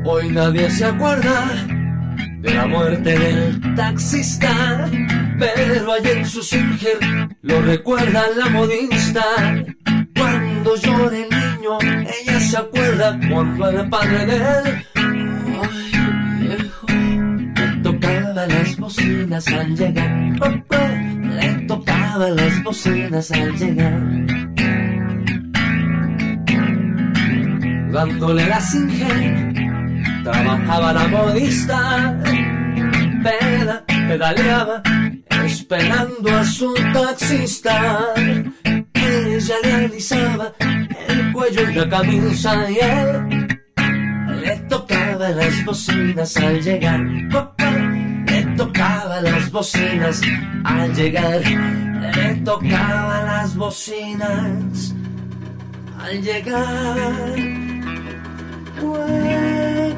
Hoy nadie se acuerda de la muerte del taxista, pero en su Singer lo recuerda la modista. Cuando llora el niño, ella se acuerda cuando el padre de él. Ay, viejo, le tocaba las bocinas al llegar. Le tocaba las bocinas al llegar. Dándole la Singer trabajaba la modista, peda, pedaleaba, esperando a su taxista. Ella le alisaba el cuello y la camisa y él le tocaba las bocinas al llegar. Le tocaba las bocinas al llegar. Le tocaba las bocinas al llegar.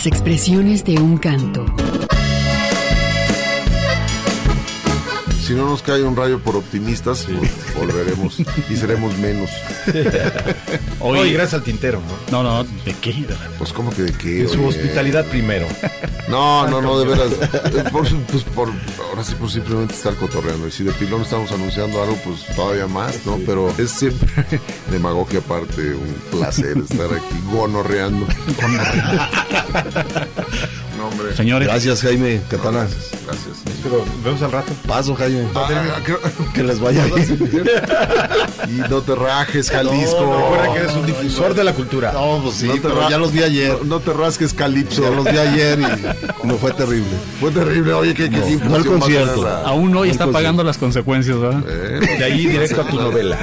Las expresiones de un canto. Si no nos cae un rayo por optimistas, pues volveremos y seremos menos. Oye, gracias al tintero, ¿no? No, no, ¿de qué? Pues, ¿cómo que de qué? De su oye? hospitalidad primero. No, no, no, de veras. eh, Por, pues por, ahora sí, por simplemente estar cotorreando. Y si de pilón estamos anunciando algo, pues todavía más, ¿no? Pero es siempre demagogia aparte, un placer estar aquí gonorreando. No, hombre. Señores. Gracias, Jaime Catana. Gracias. Pero vemos al rato. Paso, Jaime. Ah, creo- Que les vaya bien. y no te rajes, Jalisco. Recuerda que eres un difusor de la cultura. No, pues sí, No te pero ra- ya los vi ayer. No, no te rasques, Calipso. Ya los vi ayer y no fue terrible. Fue terrible. Oye, qué, qué No, el concierto. Aún hoy está concierto. pagando las consecuencias, ¿verdad? Eh, De ahí directo a tu novela.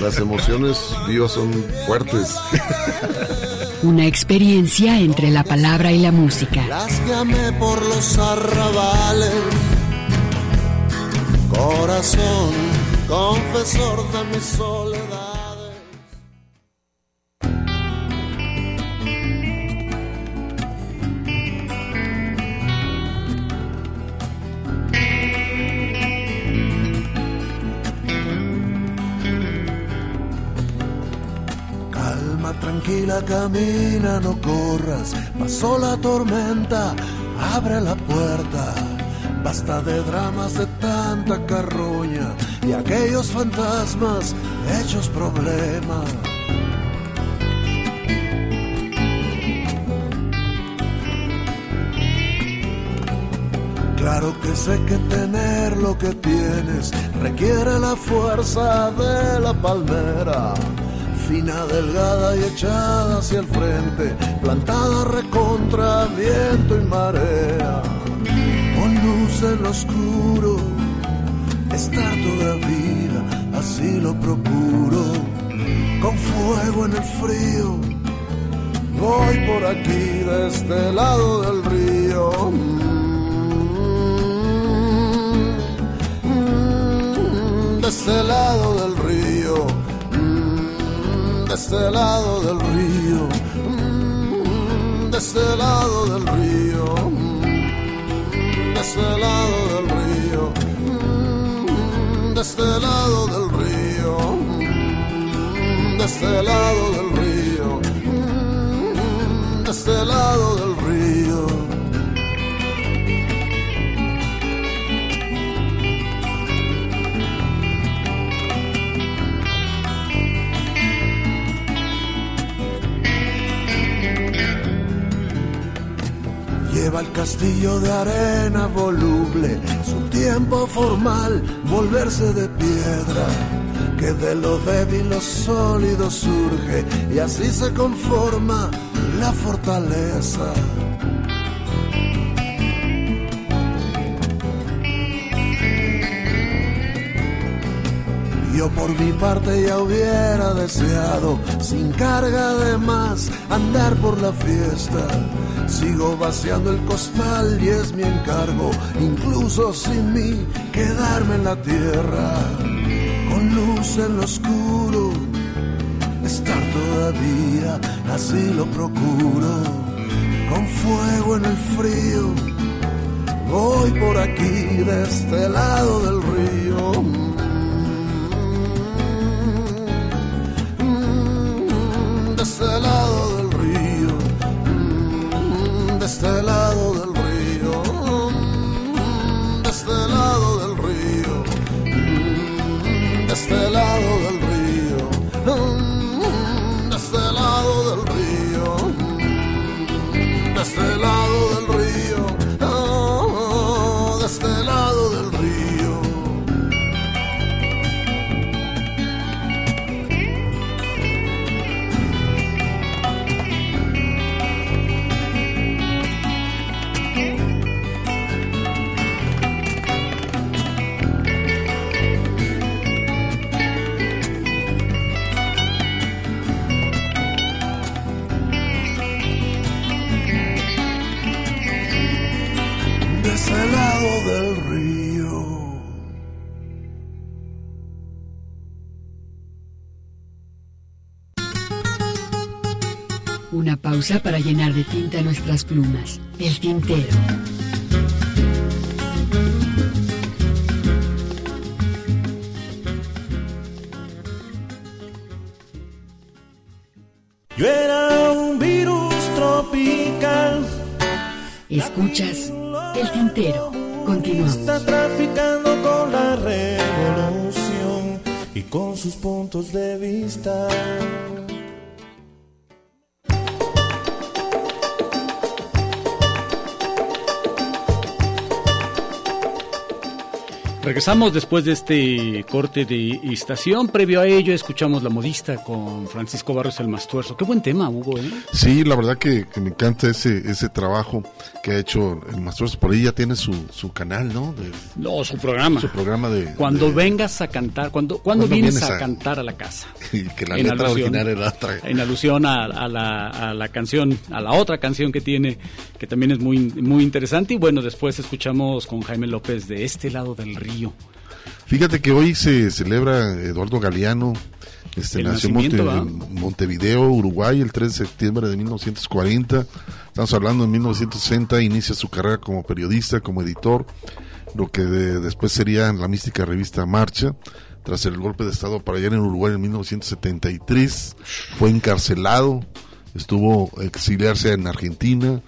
Las emociones vivas son fuertes. Una experiencia entre la palabra y la música. Las que amé por los arrabales. Corazón, confesor de mis soledades. Tranquila, camina, no corras. Pasó la tormenta, abre la puerta. Basta de dramas de tanta carroña y aquellos fantasmas hechos problema. Claro que sé que tener lo que tienes requiere la fuerza de la palmera. Delgada y echada hacia el frente, plantada recontra viento y marea. Con luz en lo oscuro, estar toda vida, así lo procuro. Con fuego en el frío, Voy por aquí de este lado del río. Mm, De este lado del. Mm, este lado del río. Mm, De este lado del río. Mm, De este lado del río. Mm, De este lado del río. De este lado del río. De este lado del río. Lleva el castillo de arena voluble, su tiempo formal, volverse de piedra, que de lo débil lo sólido surge y así se conforma la fortaleza. Yo por mi parte ya hubiera deseado, sin carga de más, andar por la fiesta. Sigo vaciando el costal y es mi encargo, incluso sin mí, quedarme en la tierra, con luz en lo oscuro, estar todavía, así lo procuro, con fuego en el frío. Voy por aquí de este lado del río. Este lado del río, de este lado del río, de este lado del río, de este lado del río, de este lado del río, Pausa para llenar de tinta nuestras plumas. El tintero. Yo era un virus tropical. Escuchas El tintero. Continuamos. Está traficando con la revolución y con sus puntos de vista. Regresamos después de este corte de estación. Previo a ello, escuchamos La Modista con Francisco Barrios el Mastuerzo. Qué buen tema, Hugo. ¿eh? Sí, la verdad que, que me encanta ese ese trabajo que ha hecho el Maestro. Por ahí ya tiene su, su canal, ¿no? De- No, su programa. su programa de... Cuando de- vengas a cantar, cuando, cuando ¿Cuándo vienes, vienes a, a- cantar a la casa. y que la En letra alusión- original era otra. En alusión a, a la, a la canción, a la otra canción que tiene, que también es muy, muy interesante. Y bueno, después escuchamos con Jaime López de Este lado del río. Fíjate que hoy se celebra Eduardo Galeano, este nació en Montevideo, Uruguay, el 3 de septiembre de 1940. Estamos hablando en 1960, inicia su carrera como periodista, como editor, lo que de- después sería la mística revista Marcha. Tras el golpe de Estado para allá en Uruguay en 1973, fue encarcelado, estuvo a exiliarse en Argentina.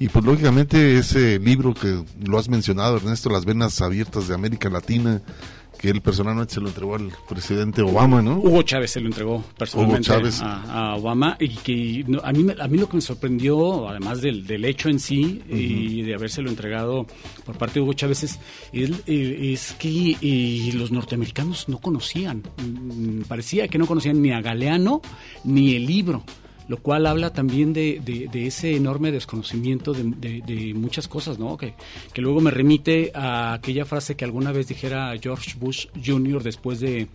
Y pues lógicamente ese libro que lo has mencionado, Ernesto, Las Venas Abiertas de América Latina, que él personalmente se lo entregó al presidente Obama, ¿no? Hugo Chávez se lo entregó personalmente. A, a Obama y que no, a, mí, me- a mí lo que me sorprendió, además del, del hecho en sí y de habérselo entregado por parte de Hugo Chávez, es, es, es que eh, los norteamericanos no conocían, mm, parecía que no conocían ni a Galeano ni el libro. Lo cual habla también de, de- de ese enorme desconocimiento de, de- de muchas cosas, ¿no? Que, que luego me remite a aquella frase que alguna vez dijera George Bush Jr. después de,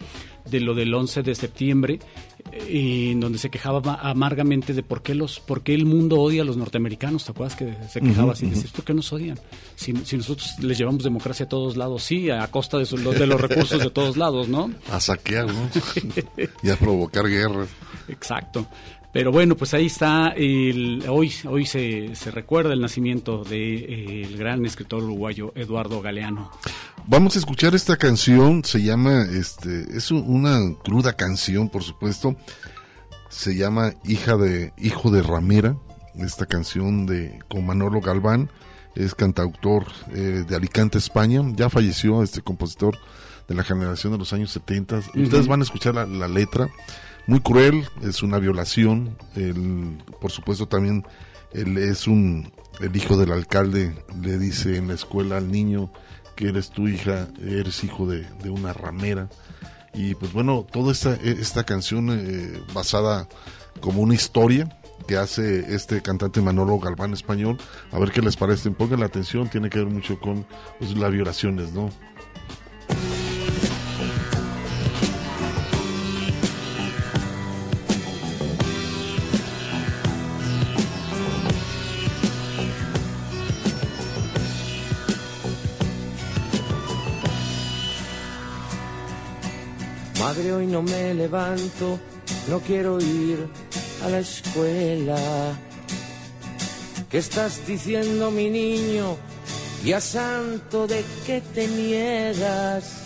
de lo del 11 de septiembre, eh, en donde se quejaba ma- amargamente de por qué, los, por qué el mundo odia a los norteamericanos, ¿te acuerdas que se quejaba Ujú, así? ujú. Decía, ¿por qué nos odian? Si, si nosotros les llevamos democracia a todos lados, sí, a costa de, su- de los recursos de todos lados, ¿no? A saquear, ¿no? y a provocar guerras. Exacto. Pero bueno, pues ahí está, el, hoy, hoy se, se recuerda el nacimiento del de, eh, gran escritor uruguayo Eduardo Galeano. Vamos a escuchar esta canción, se llama, este, es un- una cruda canción, por supuesto. Se llama Hija de, Hijo de Ramera, esta canción de, con Manolo Galván, es cantautor eh, de Alicante, España, ya falleció este compositor de la generación de los años 70. Ustedes van a escuchar la, la letra, muy cruel, es una violación, el, por supuesto también es un, el hijo del alcalde le dice en la escuela al niño que eres tu hija, eres hijo de, de una ramera. Y pues bueno, toda esta, esta canción eh, basada como una historia que hace este cantante Manolo Galván español, a ver qué les parece, pongan la atención, tiene que ver mucho con pues, las violaciones, ¿no? Madre, hoy no me levanto, no quiero ir a la escuela. ¿Qué estás diciendo, mi niño? Ya santo, ¿de qué te niegas?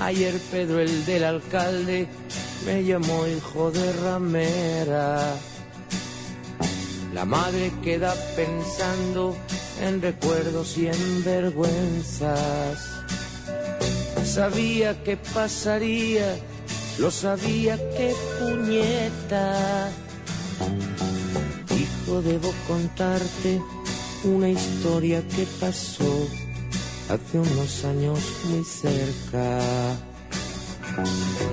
Ayer Pedro, el del alcalde, me llamó hijo de ramera. La madre queda pensando en recuerdos y en vergüenzas. Sabía que pasaría, lo sabía que puñeta. Hijo, debo contarte una historia que pasó hace unos años muy cerca.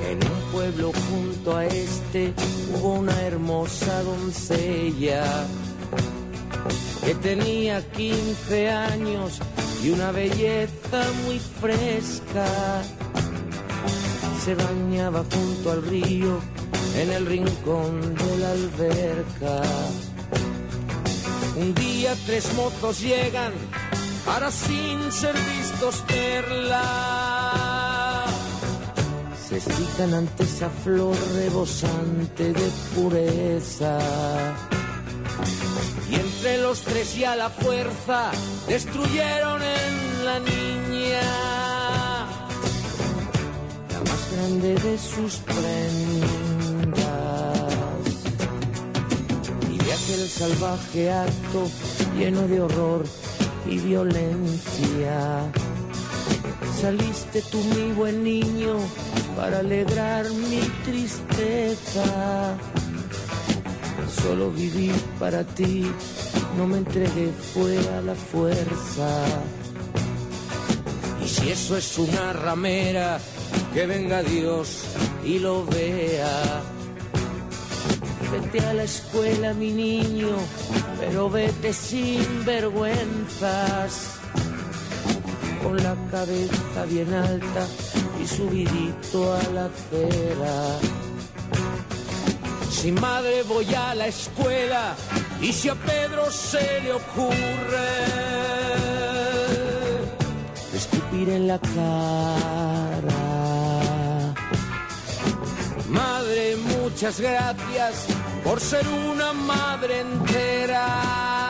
En un pueblo junto a este hubo una hermosa doncella que tenía 15 años y una belleza muy fresca. Se bañaba junto al río en el rincón de la alberca. Un día tres mozos llegan para sin ser vistos verla. Se citan ante esa flor rebosante de pureza. Y entre los tres y a la fuerza destruyeron en la niña la más grande de sus prendas. Y de aquel salvaje acto lleno de horror y violencia. Saliste tú, mi buen niño, para alegrar mi tristeza solo viví para ti, no me entregué, fue a la fuerza. Y si eso es una ramera, que venga Dios y lo vea. Vete a la escuela, mi niño, pero vete sin vergüenzas. Con la cabeza bien alta y subidito a la acera. Si madre voy a la escuela y si a Pedro se le ocurre escupir en la cara. Madre, muchas gracias por ser una madre entera.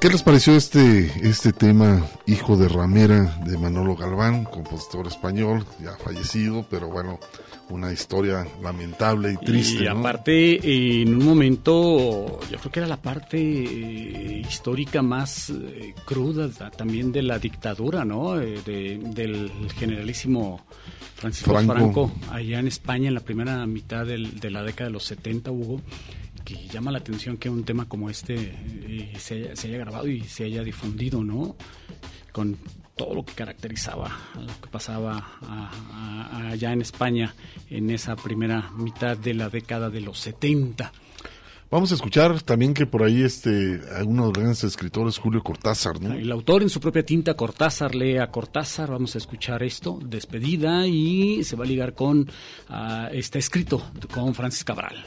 ¿Qué les pareció este, este tema, Hijo de Ramera, de Manolo Galván, compositor español, ya fallecido, pero bueno, una historia lamentable y triste. Y ¿no? aparte, en un momento, yo creo que era la parte eh, histórica más eh, cruda ta- también de la dictadura, ¿no? Eh, de- del generalísimo Francisco Franco. Franco. allá en España en la primera mitad del- de la década de los 70, Hugo, que llama la atención que un tema como este eh, se, haya, se haya grabado y se haya difundido, ¿no? Con todo lo que caracterizaba lo que pasaba a- a- allá en España en esa primera mitad de la década de los 70. Vamos a escuchar también que por ahí este, uno de los grandes escritores, Julio Cortázar, ¿no? El autor en su propia tinta, Cortázar, lee a Cortázar, vamos a escuchar esto, despedida, y se va a ligar con, está escrito con Francis Cabral.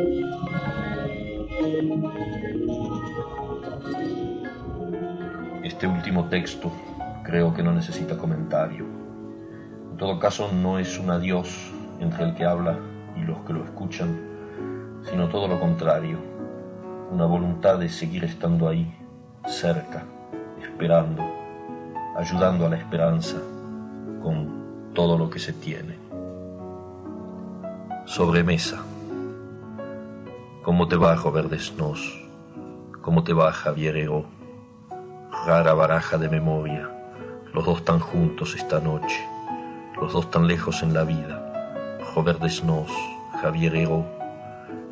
Este último texto creo que no necesita comentario. En todo caso, no es un adiós entre el que habla y los que lo escuchan, sino todo lo contrario, una voluntad de seguir estando ahí, cerca, esperando, ayudando a la esperanza con todo lo que se tiene. Sobremesa. ¿Cómo te va, Robert Desnos? ¿Cómo te va, Javier Heró? Rara baraja de memoria, los dos tan juntos esta noche, los dos tan lejos en la vida. Robert Desnos, Javier Heró,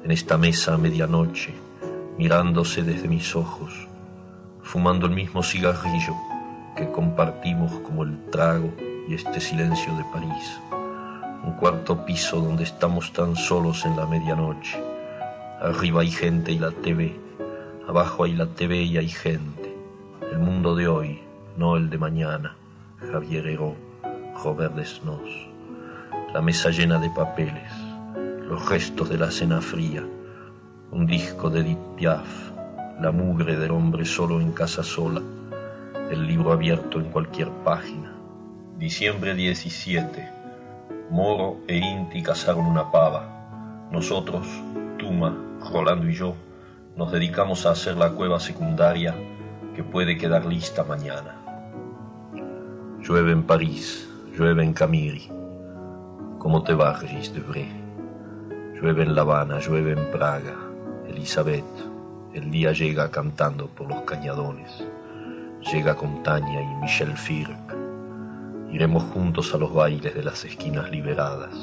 en esta mesa a medianoche, mirándose desde mis ojos, fumando el mismo cigarrillo que compartimos como el trago y este silencio de París. Un cuarto piso donde estamos tan solos en la medianoche. Arriba hay gente y la TV, abajo hay la TV y hay gente. El mundo de hoy, no el de mañana. Javier Heró, Robert Desnos. La mesa llena de papeles, los restos de la cena fría, un disco de Edith Piaf, la mugre del hombre solo en casa sola, el libro abierto en cualquier página. Diciembre 17. Moro e Inti cazaron una pava. Nosotros, Tuma, Rolando y yo, nos dedicamos a hacer la cueva secundaria que puede quedar lista mañana. Llueve en París, llueve en Camiri. ¿Cómo te va, Regis Debré? Llueve en La Habana, llueve en Praga. Elizabeth, el día llega cantando por los cañadones. Llega con Tania y Michel Firk. Iremos juntos a los bailes de las esquinas liberadas.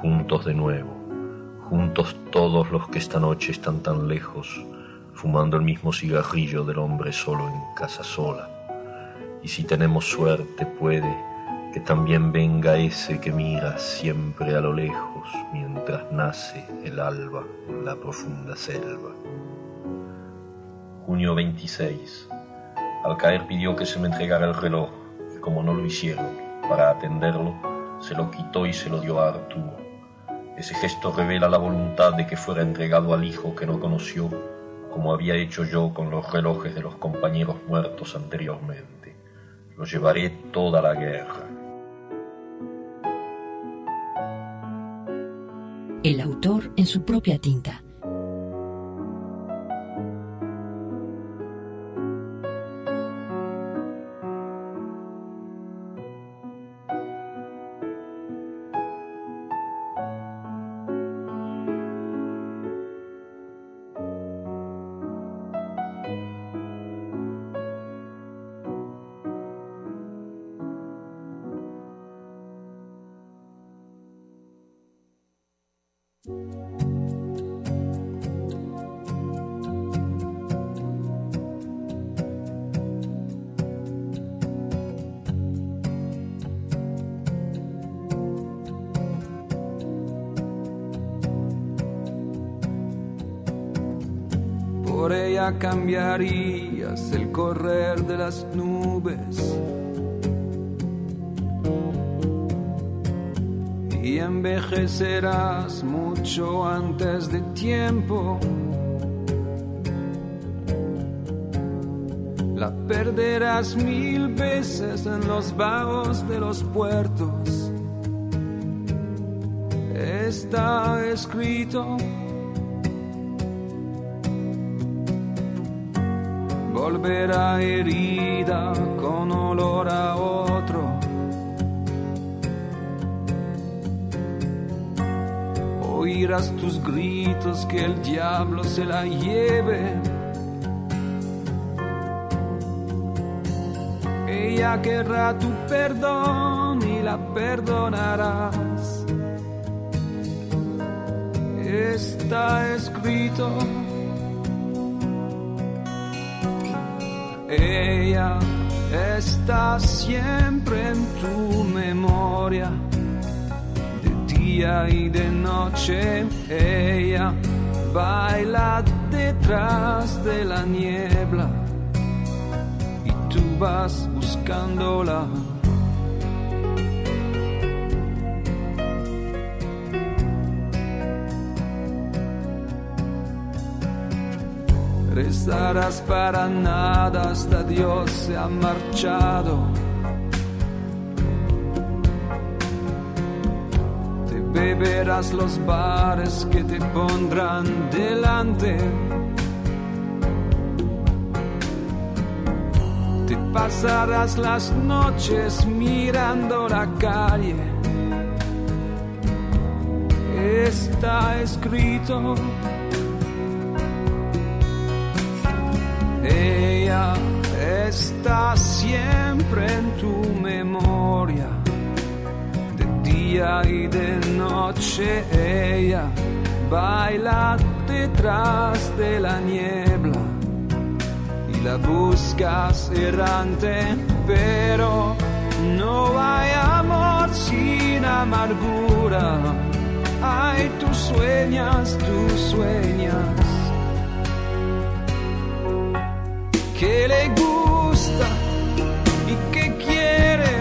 Juntos de nuevo. Juntos todos los que esta noche están tan lejos, fumando el mismo cigarrillo del hombre solo en casa sola. Y si tenemos suerte puede que también venga ese que mira siempre a lo lejos mientras nace el alba en la profunda selva. Junio 26. Al caer pidió que se me entregara el reloj y como no lo hicieron, para atenderlo, se lo quitó y se lo dio a Arturo. Ese gesto revela la voluntad de que fuera entregado al hijo que no conoció, como había hecho yo con los relojes de los compañeros muertos anteriormente. Lo llevaré toda la guerra. El autor en su propia tinta. Cambiarías el correr de las nubes. Y envejecerás mucho antes de tiempo. La perderás mil veces en los vagos de los puertos. Está escrito. Volverá herida con olor a otro. Oirás tus gritos que el diablo se la lleve. Ella querrá tu perdón y la perdonarás. Está escrito. Ella está siempre en tu memoria, de día y de noche. Ella baila detrás de la niebla y tú vas buscándola. Rezarás para nada hasta Dios se ha marchado. Te beberás los bares que te pondrán delante. Te pasarás las noches mirando la calle. Está escrito. Ella está siempre en tu memoria, de día y de noche. Ella baila detrás de la niebla y la buscas errante, pero no hay amor sin amargura. Ay, tú sueñas, tú sueñas. Que le gusta y que quiere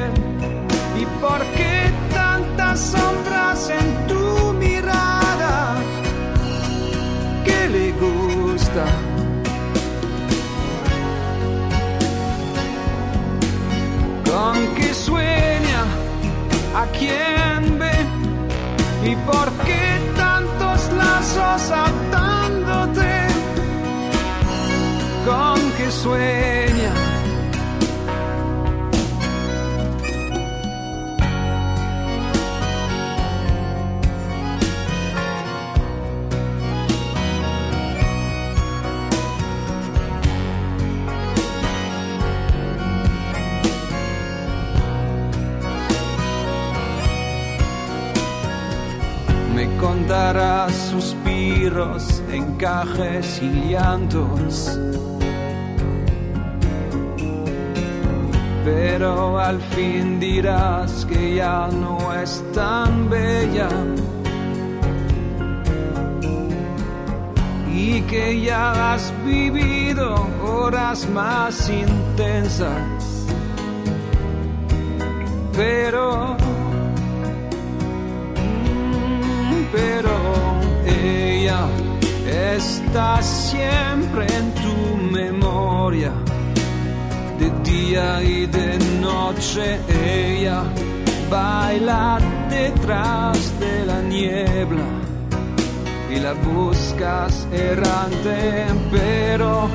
y por qué tantas sombras en tu mirada que le gusta. Con que sueña, a quién ve y por qué tantos lazos atándote con que sueña. Me contarás suspiros, encajes y llantos. pero al fin dirás que ya no es tan bella y que ya has vivido horas más intensas, pero, mm, pero ella está siempre en tu memoria de día y de noche ella baila detrás de la niebla y la buscas errante, pero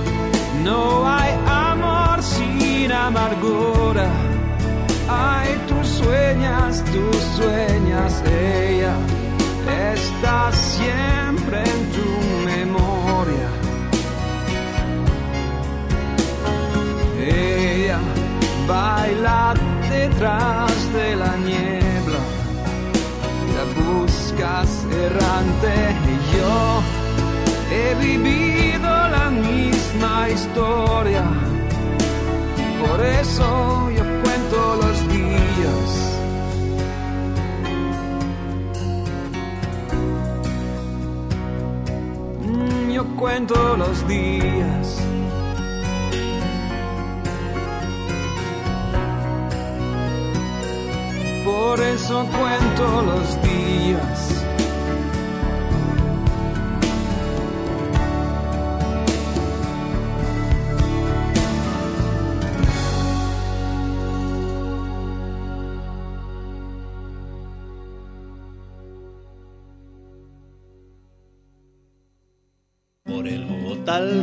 no hay amor sin amargura. Ay, tú sueñas, tú sueñas, ella está siempre en tu memoria. Ella baila detrás de la niebla, la buscas errante y yo he vivido la misma historia. Por eso Cuento cuento los días. Por eso cuento los días.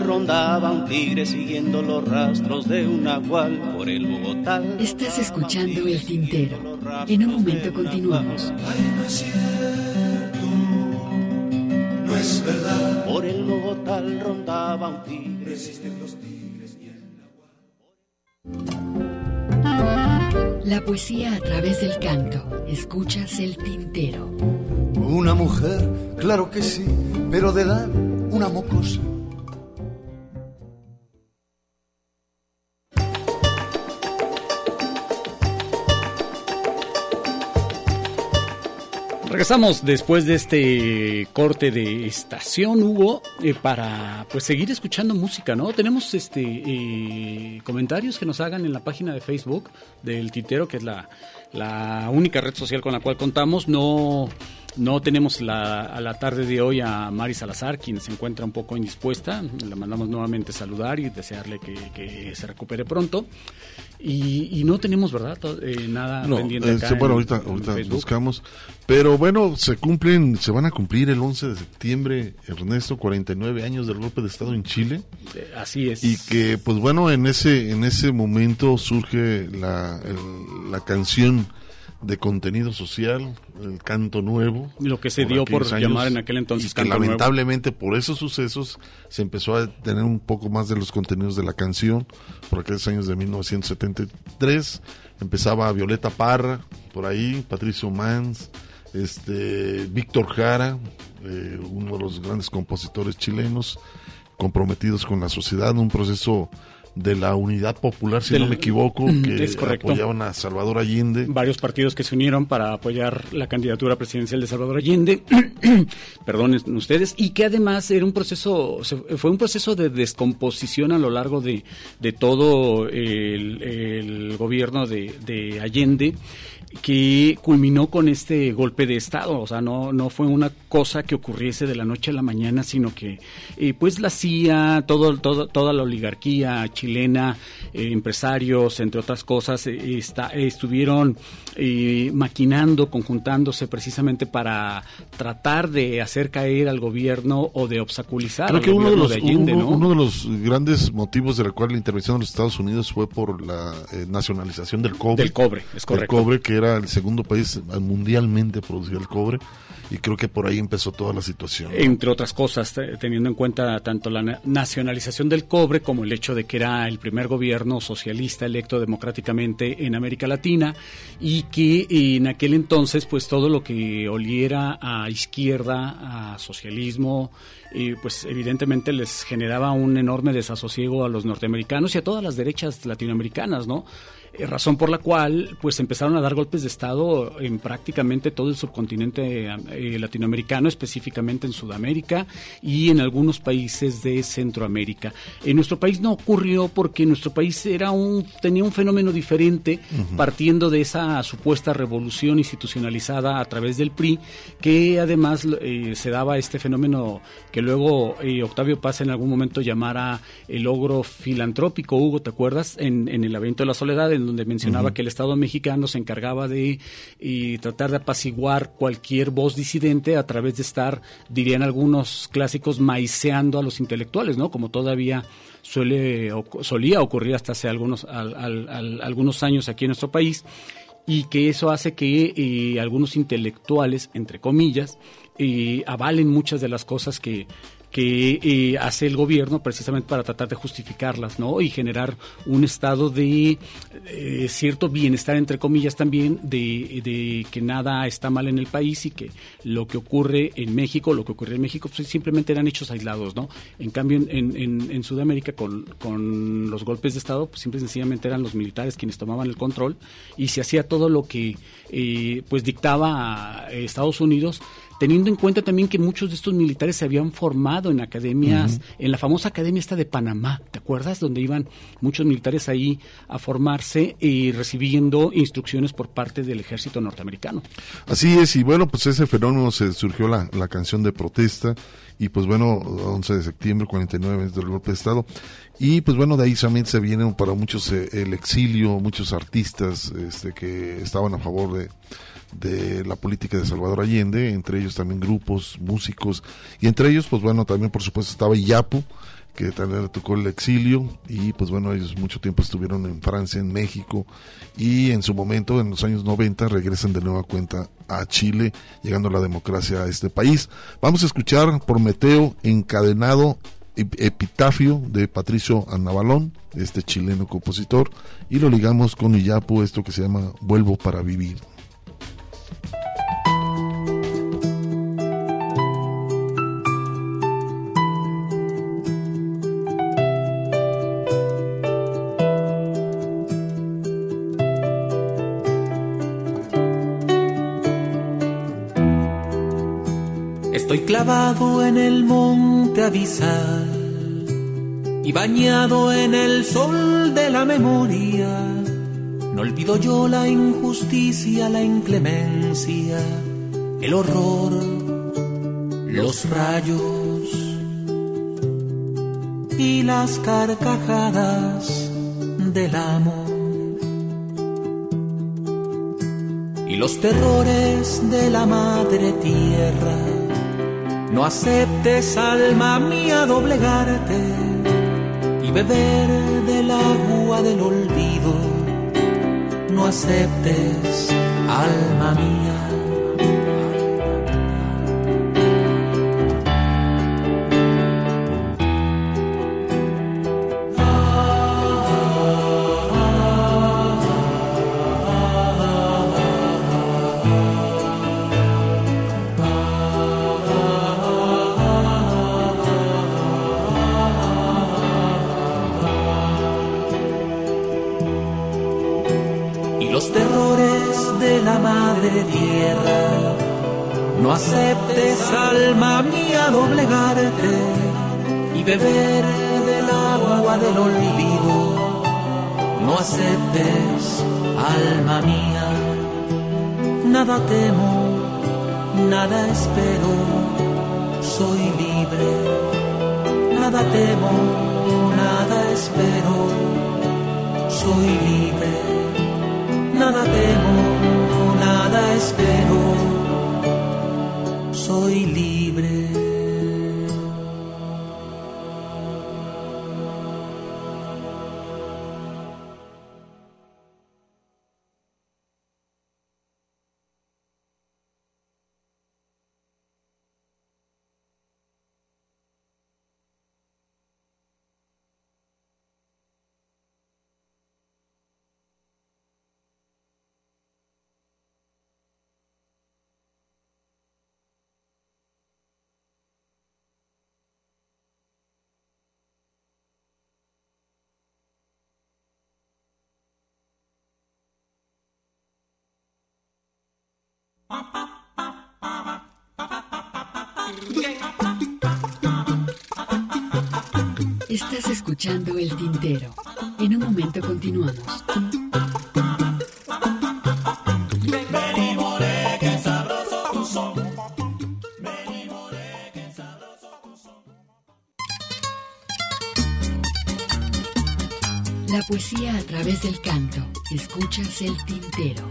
Rondaba un tigre siguiendo los rastros de un nahual. Por el Bogotá. Estás escuchando El Tintero. En un momento continuamos. no es cierto, no es verdad. Por el Bogotá rondaba un tigre. Existen los tigres y el La poesía a través del canto. Escuchas El Tintero. Una mujer, claro que sí, pero de edad una mocosa. Regresamos después de este corte de estación, Hugo, eh, para pues seguir escuchando música, ¿no? Tenemos este eh, comentarios que nos hagan en la página de Facebook del Tintero, que es la, la única red social con la cual contamos. No, no tenemos la, a la tarde de hoy a Mari Salazar, quien se encuentra un poco indispuesta. Le mandamos nuevamente saludar y desearle que, que se recupere pronto. Y, y no tenemos, ¿verdad? Eh, nada No, pendiente eh, acá bueno, en- ahorita, en ahorita Facebook. buscamos. Pero bueno, se cumplen, se van a cumplir el 11 de septiembre, Ernesto, 49 años del golpe de Estado en Chile. Eh, Así es. Y que, pues bueno, en ese, en ese momento surge la, el- la canción de contenido social, el canto nuevo. Lo que se dio por años, llamar en aquel entonces y que canto nuevo. lamentablemente por esos sucesos se empezó a tener un poco más de los contenidos de la canción. Por aquellos años de 1973 empezaba Violeta Parra, por ahí, Patricio Mans, este, Víctor Jara, eh, uno de los grandes compositores chilenos comprometidos con la sociedad, un proceso de la unidad popular, si Del- no me equivoco, que apoyaban a Salvador Allende. varios partidos que se unieron para apoyar la candidatura presidencial de Salvador Allende, perdonen ustedes, y que además era un proceso, fue un proceso de descomposición a lo largo de, de todo el, el gobierno de, de Allende que culminó con este golpe de estado, o sea, no no fue una cosa que ocurriese de la noche a la mañana, sino que eh, pues la CIA, todo, todo toda la oligarquía chilena, eh, empresarios, entre otras cosas, eh, está, estuvieron eh, maquinando, conjuntándose precisamente para tratar de hacer caer al gobierno o de obstaculizar Creo al que uno de, los, de Allende, uno, ¿no? uno de los grandes motivos de la cual la intervención de los Estados Unidos fue por la eh, nacionalización del cobre. Del cobre, es correcto. cobre, que era el segundo país mundialmente producía el cobre. Y creo que por ahí empezó toda la situación. entre otras cosas, te- teniendo en cuenta tanto la na- nacionalización del cobre como el hecho de que era el primer gobierno socialista electo democráticamente en América Latina y que en aquel entonces pues todo lo que oliera a izquierda, a socialismo, eh, pues evidentemente les generaba un enorme desasosiego a los norteamericanos y a todas las derechas latinoamericanas, ¿no? Eh, razón por la cual pues empezaron a dar golpes de estado en prácticamente todo el subcontinente eh, latinoamericano, específicamente en Sudamérica y en algunos países de Centroamérica. En nuestro país no ocurrió porque nuestro país era un tenía un fenómeno diferente partiendo de esa supuesta revolución institucionalizada a través del PRI que además eh, se daba este fenómeno que luego eh, Octavio Paz en algún momento llamara el logro filantrópico, Hugo, ¿te acuerdas? En, en el laberinto de la soledad, en donde mencionaba que el Estado mexicano se encargaba de tratar de apaciguar cualquier voz disidente a través de estar, dirían algunos clásicos, maiceando a los intelectuales, ¿no? Como todavía suele solía ocurrir hasta hace algunos, al- al- al- algunos años aquí en nuestro país y que eso hace que eh, algunos intelectuales, entre comillas, eh, avalen muchas de las cosas que, que eh, hace el gobierno precisamente para tratar de justificarlas, ¿no? Y generar un estado de eh, cierto bienestar, entre comillas, también, de, de que nada está mal en el país y que lo que ocurre en México, lo que ocurre en México, pues simplemente eran hechos aislados, ¿no? En cambio, en, en, en Sudamérica, con, con los golpes de Estado, pues simple sencillamente eran los militares quienes tomaban el control y se hacía todo lo que, eh, pues, dictaba a Estados Unidos teniendo en cuenta también que muchos de estos militares se habían formado en academias, en la famosa academia esta de Panamá, ¿te acuerdas? Donde iban muchos militares ahí a formarse y recibiendo instrucciones por parte del ejército norteamericano. Así es, y bueno, pues ese fenómeno se surgió la, la canción de protesta, y pues bueno, 11 de septiembre, 49 del golpe de Estado, y pues bueno, de ahí también se viene para muchos eh, el exilio, muchos artistas este, que estaban a favor de, de la política de Salvador Allende, entre ellos también grupos, músicos, y entre ellos, pues bueno, también por supuesto estaba Iyapu, que también le tocó el exilio, y pues bueno, ellos mucho tiempo estuvieron en Francia, en México, y en su momento, en los años 90, regresan de nueva cuenta a Chile, llegando la democracia a este país. Vamos a escuchar Prometeo encadenado epitafio de Patricio Anabalón, este chileno compositor, y lo ligamos con Iyapu, esto que se llama Vuelvo para vivir. Estoy clavado en el monte Avisal y bañado en el sol de la memoria. No olvido yo la injusticia, la inclemencia, el horror, los rayos y las carcajadas del amor. Y los terrores de la madre tierra no aceptes, alma mía, doblegarte y beber del agua del olvido. No aceptes, alma mía. Del olvido. No aceptes, alma mía, nada temo, nada espero, soy libre. Nada temo, nada espero, soy libre nada temo, nada espero, soy libre. Estás escuchando El Tintero. En un momento continuamos. La poesía a través del canto. Escuchas El Tintero.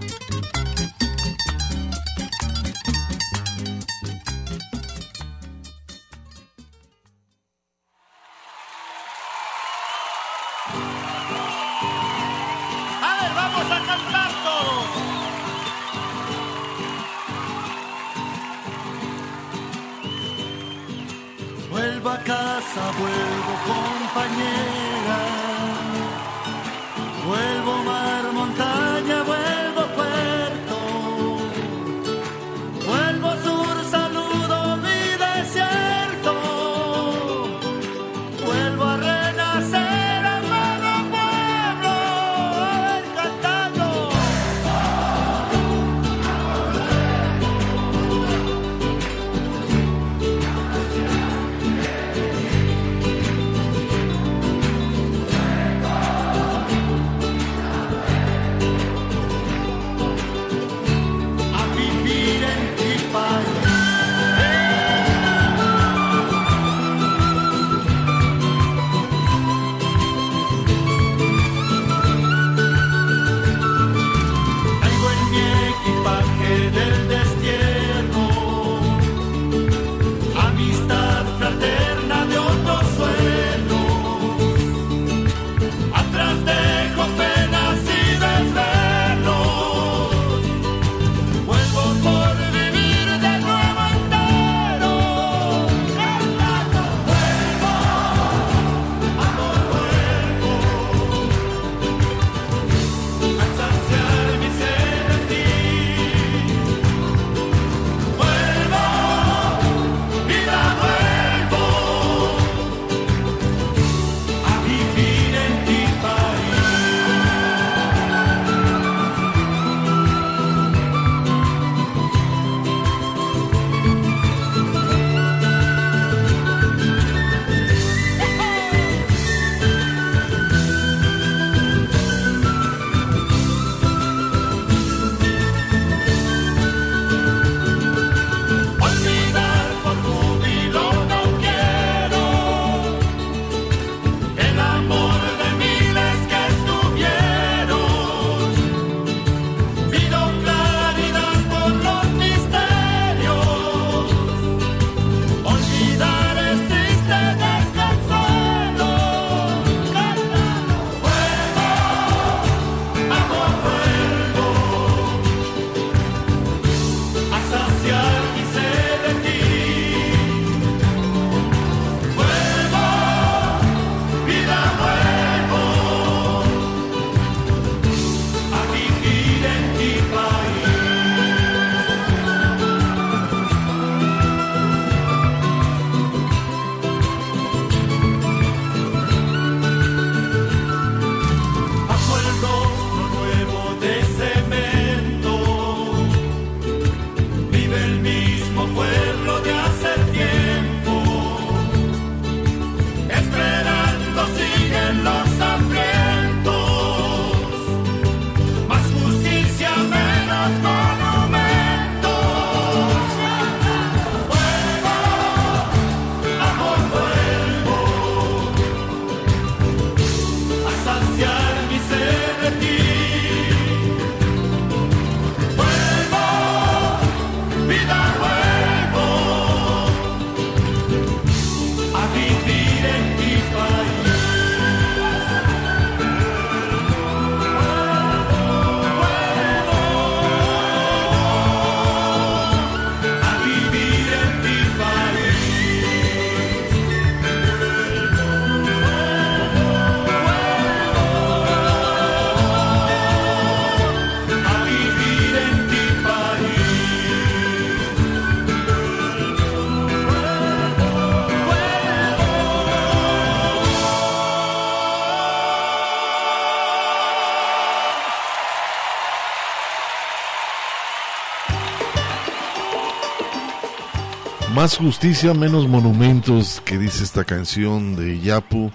Más justicia, menos monumentos, que dice esta canción de Yapu,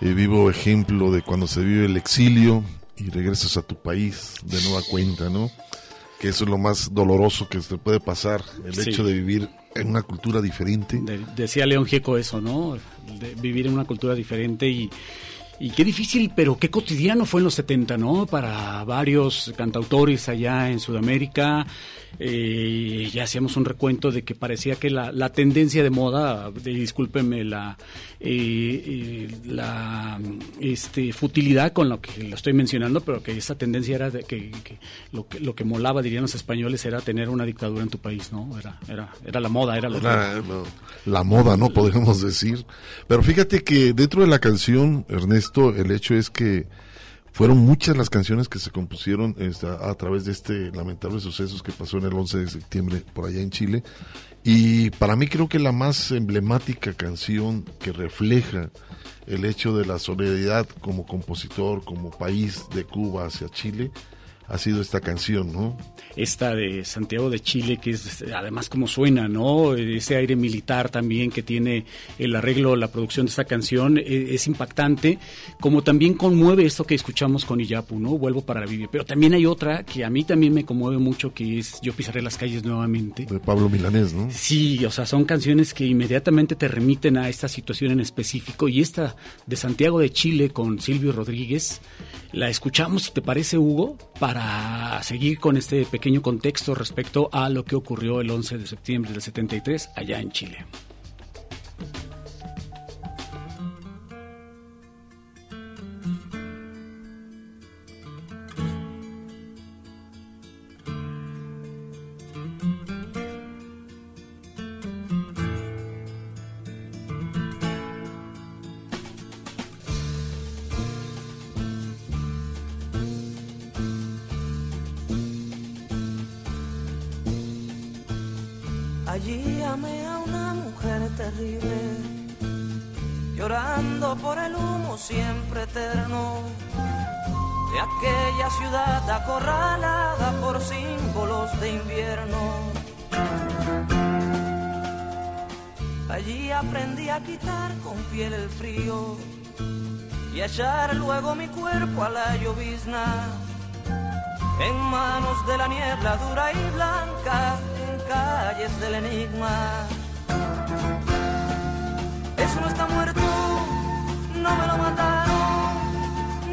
eh, vivo ejemplo de cuando se vive el exilio y regresas a tu país de nueva cuenta, ¿no? Que eso es lo más doloroso que te puede pasar, el Sí. hecho de vivir en una cultura diferente. De- decía León Gieco eso, ¿no? De vivir en una cultura diferente y, y qué difícil, pero qué cotidiano fue en los 70, ¿no? Para varios cantautores allá en Sudamérica. Eh, ya hacíamos un recuento de que parecía que la, la tendencia de moda, de, discúlpeme la, eh, eh, la este, futilidad con lo que lo estoy mencionando, pero que esa tendencia era de que, lo que lo que molaba, dirían los españoles, era tener una dictadura en tu país, ¿no? Era, era, era la moda, era lo que- la, la moda, ¿no? Podemos decir. Pero fíjate que dentro de la canción, Ernesto, el hecho es que fueron muchas las canciones que se compusieron este, a, través de este lamentable sucesos que pasó en el 11 de septiembre por allá en Chile. Y para mí creo que la más emblemática canción que refleja el hecho de la solidaridad como compositor, como país de Cuba hacia Chile, ha sido esta canción, ¿no? esta de Santiago de Chile, que es además como suena, ¿no? Ese aire militar también que tiene el arreglo, la producción de esta canción, eh, es impactante, como también conmueve esto que escuchamos con Iyapu, ¿no? Vuelvo para la Biblia. Pero también hay otra que a mí también me conmueve mucho, que es Yo pisaré las calles nuevamente. De Pablo Milanés, ¿no? Sí, o sea, son canciones que inmediatamente te remiten a esta situación en específico. Y esta de Santiago de Chile con Silvio Rodríguez, la escuchamos, si te parece, Hugo, para seguir con este pequeño contexto respecto a lo que ocurrió el 11 de septiembre del 73 allá en Chile. Ciudad acorralada por símbolos de invierno. Allí aprendí a quitar con piel el frío y a echar luego mi cuerpo a la llovizna en manos de la niebla dura y blanca en calles del enigma. Eso no está muerto, no me lo mataron,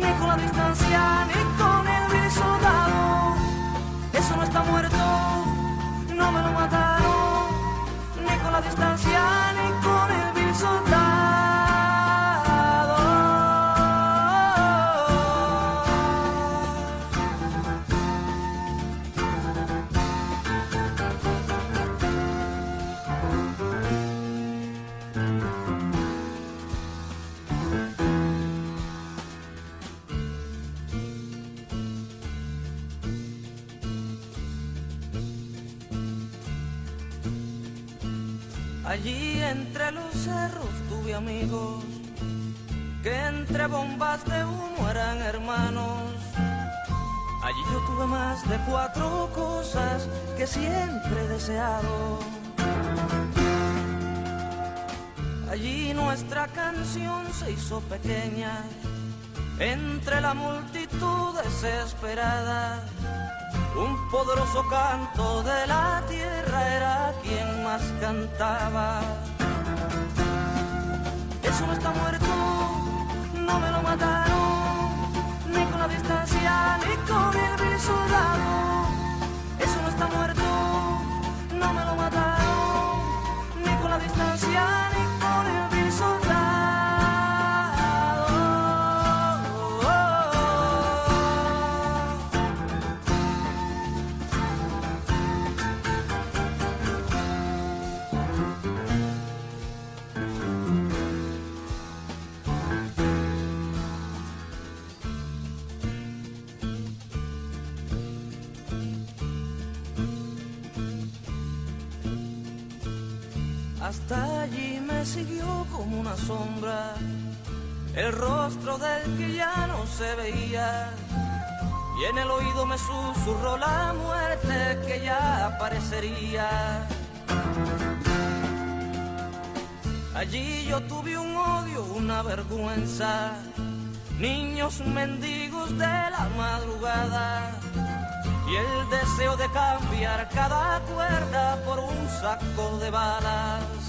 ni con la distancia ni con el soldado. Eso no está muerto, no me lo mataron, ni con la distancia ni con el vil soldado. Tuve amigos que entre bombas de humo eran hermanos. Allí yo tuve más de cuatro cosas que siempre he deseado. Allí nuestra canción se hizo pequeña entre la multitud desesperada. Un poderoso canto de la tierra era quien más cantaba. Eso no está muerto, no me lo mataron, ni con la distancia, ni con el vil soldado. Eso no está muerto, no me lo mataron, siguió como una sombra, el rostro del que ya no se veía. Y en el oído me susurró la muerte que ya aparecería. Allí yo tuve un odio, una vergüenza, niños mendigos de la madrugada y el deseo de cambiar cada cuerda por un saco de balas.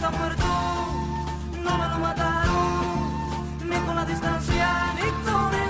Está muerto, no me lo mataron, ni con la distancia, ni con el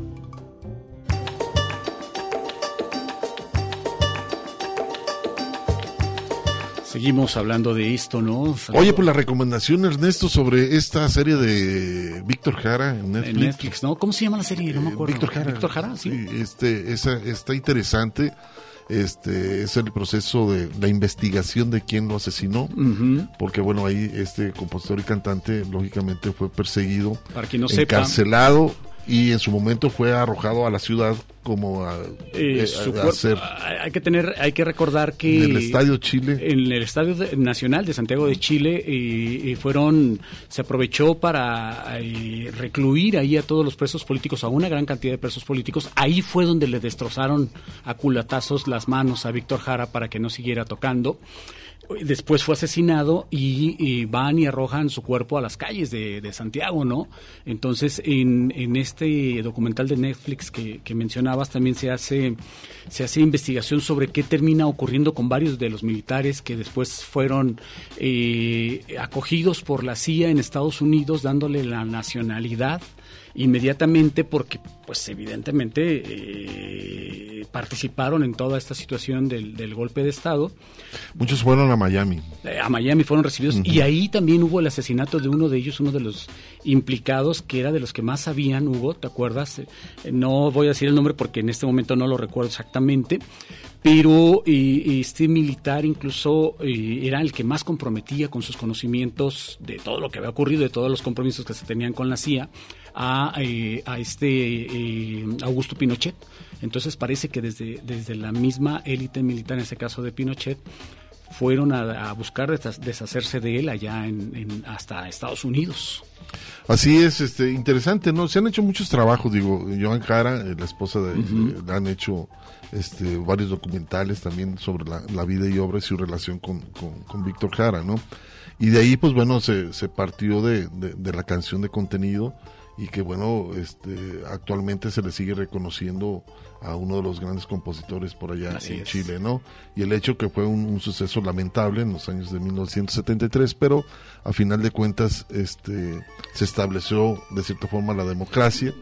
Seguimos hablando de esto, ¿no? Oye, pues la recomendación, Ernesto, sobre esta serie de Víctor Jara en Netflix. En Netflix, ¿no? ¿Cómo se llama la serie? No me acuerdo. Víctor Jara. Víctor Jara, sí. este, esa, está interesante. Este es el proceso de la investigación de quién lo asesinó, porque bueno ahí este compositor y cantante lógicamente fue perseguido, Para quien no sepa. Y en su momento fue arrojado a la ciudad como a, Eh, a hacer hay que tener, hay que recordar que En el Estadio Chile. en el Estadio Nacional de Santiago de Chile, eh, fueron, se aprovechó para eh, recluir ahí a todos los presos políticos, a una gran cantidad de presos políticos. Ahí fue donde le destrozaron a culatazos las manos a Víctor Jara para que no siguiera tocando. Después fue asesinado y, van y arrojan su cuerpo a las calles de, de Santiago, ¿no? Entonces, en, en este documental de Netflix que, que mencionabas, también se hace, se hace investigación sobre qué termina ocurriendo con varios de los militares que después fueron eh, acogidos por la CIA en Estados Unidos, dándole la nacionalidad inmediatamente porque pues evidentemente eh, participaron en toda esta situación del, del golpe de estado. Muchos fueron a Miami. Eh, a Miami fueron recibidos. Y ahí también hubo el asesinato de uno de ellos, uno de los implicados que era de los que más sabían, Hugo, ¿te acuerdas? Eh, no voy a decir el nombre porque en este momento no lo recuerdo exactamente, pero eh, este militar incluso era el que más comprometía con sus conocimientos de todo lo que había ocurrido, de todos los compromisos que se tenían con la CIA, a, eh, a este eh, Augusto Pinochet. Entonces parece que desde, desde la misma élite militar, en ese caso de Pinochet, fueron a, a buscar desha- deshacerse de él allá en, en- hasta Estados Unidos. Así es, este, interesante, ¿no? Se han hecho muchos trabajos, digo, Joan Jara, eh, la esposa de, eh, han hecho este, varios documentales también sobre la, la vida y obra y su relación con, con, con Víctor Jara, ¿no? Y de ahí, pues bueno, se, se partió de, de, de la canción de contenido y que bueno, este, actualmente se le sigue reconociendo a uno de los grandes compositores por allá Así en es. Chile, ¿no? Y el hecho que fue un, un suceso lamentable en los años de 1973, pero a final de cuentas este, se estableció de cierta forma la democracia,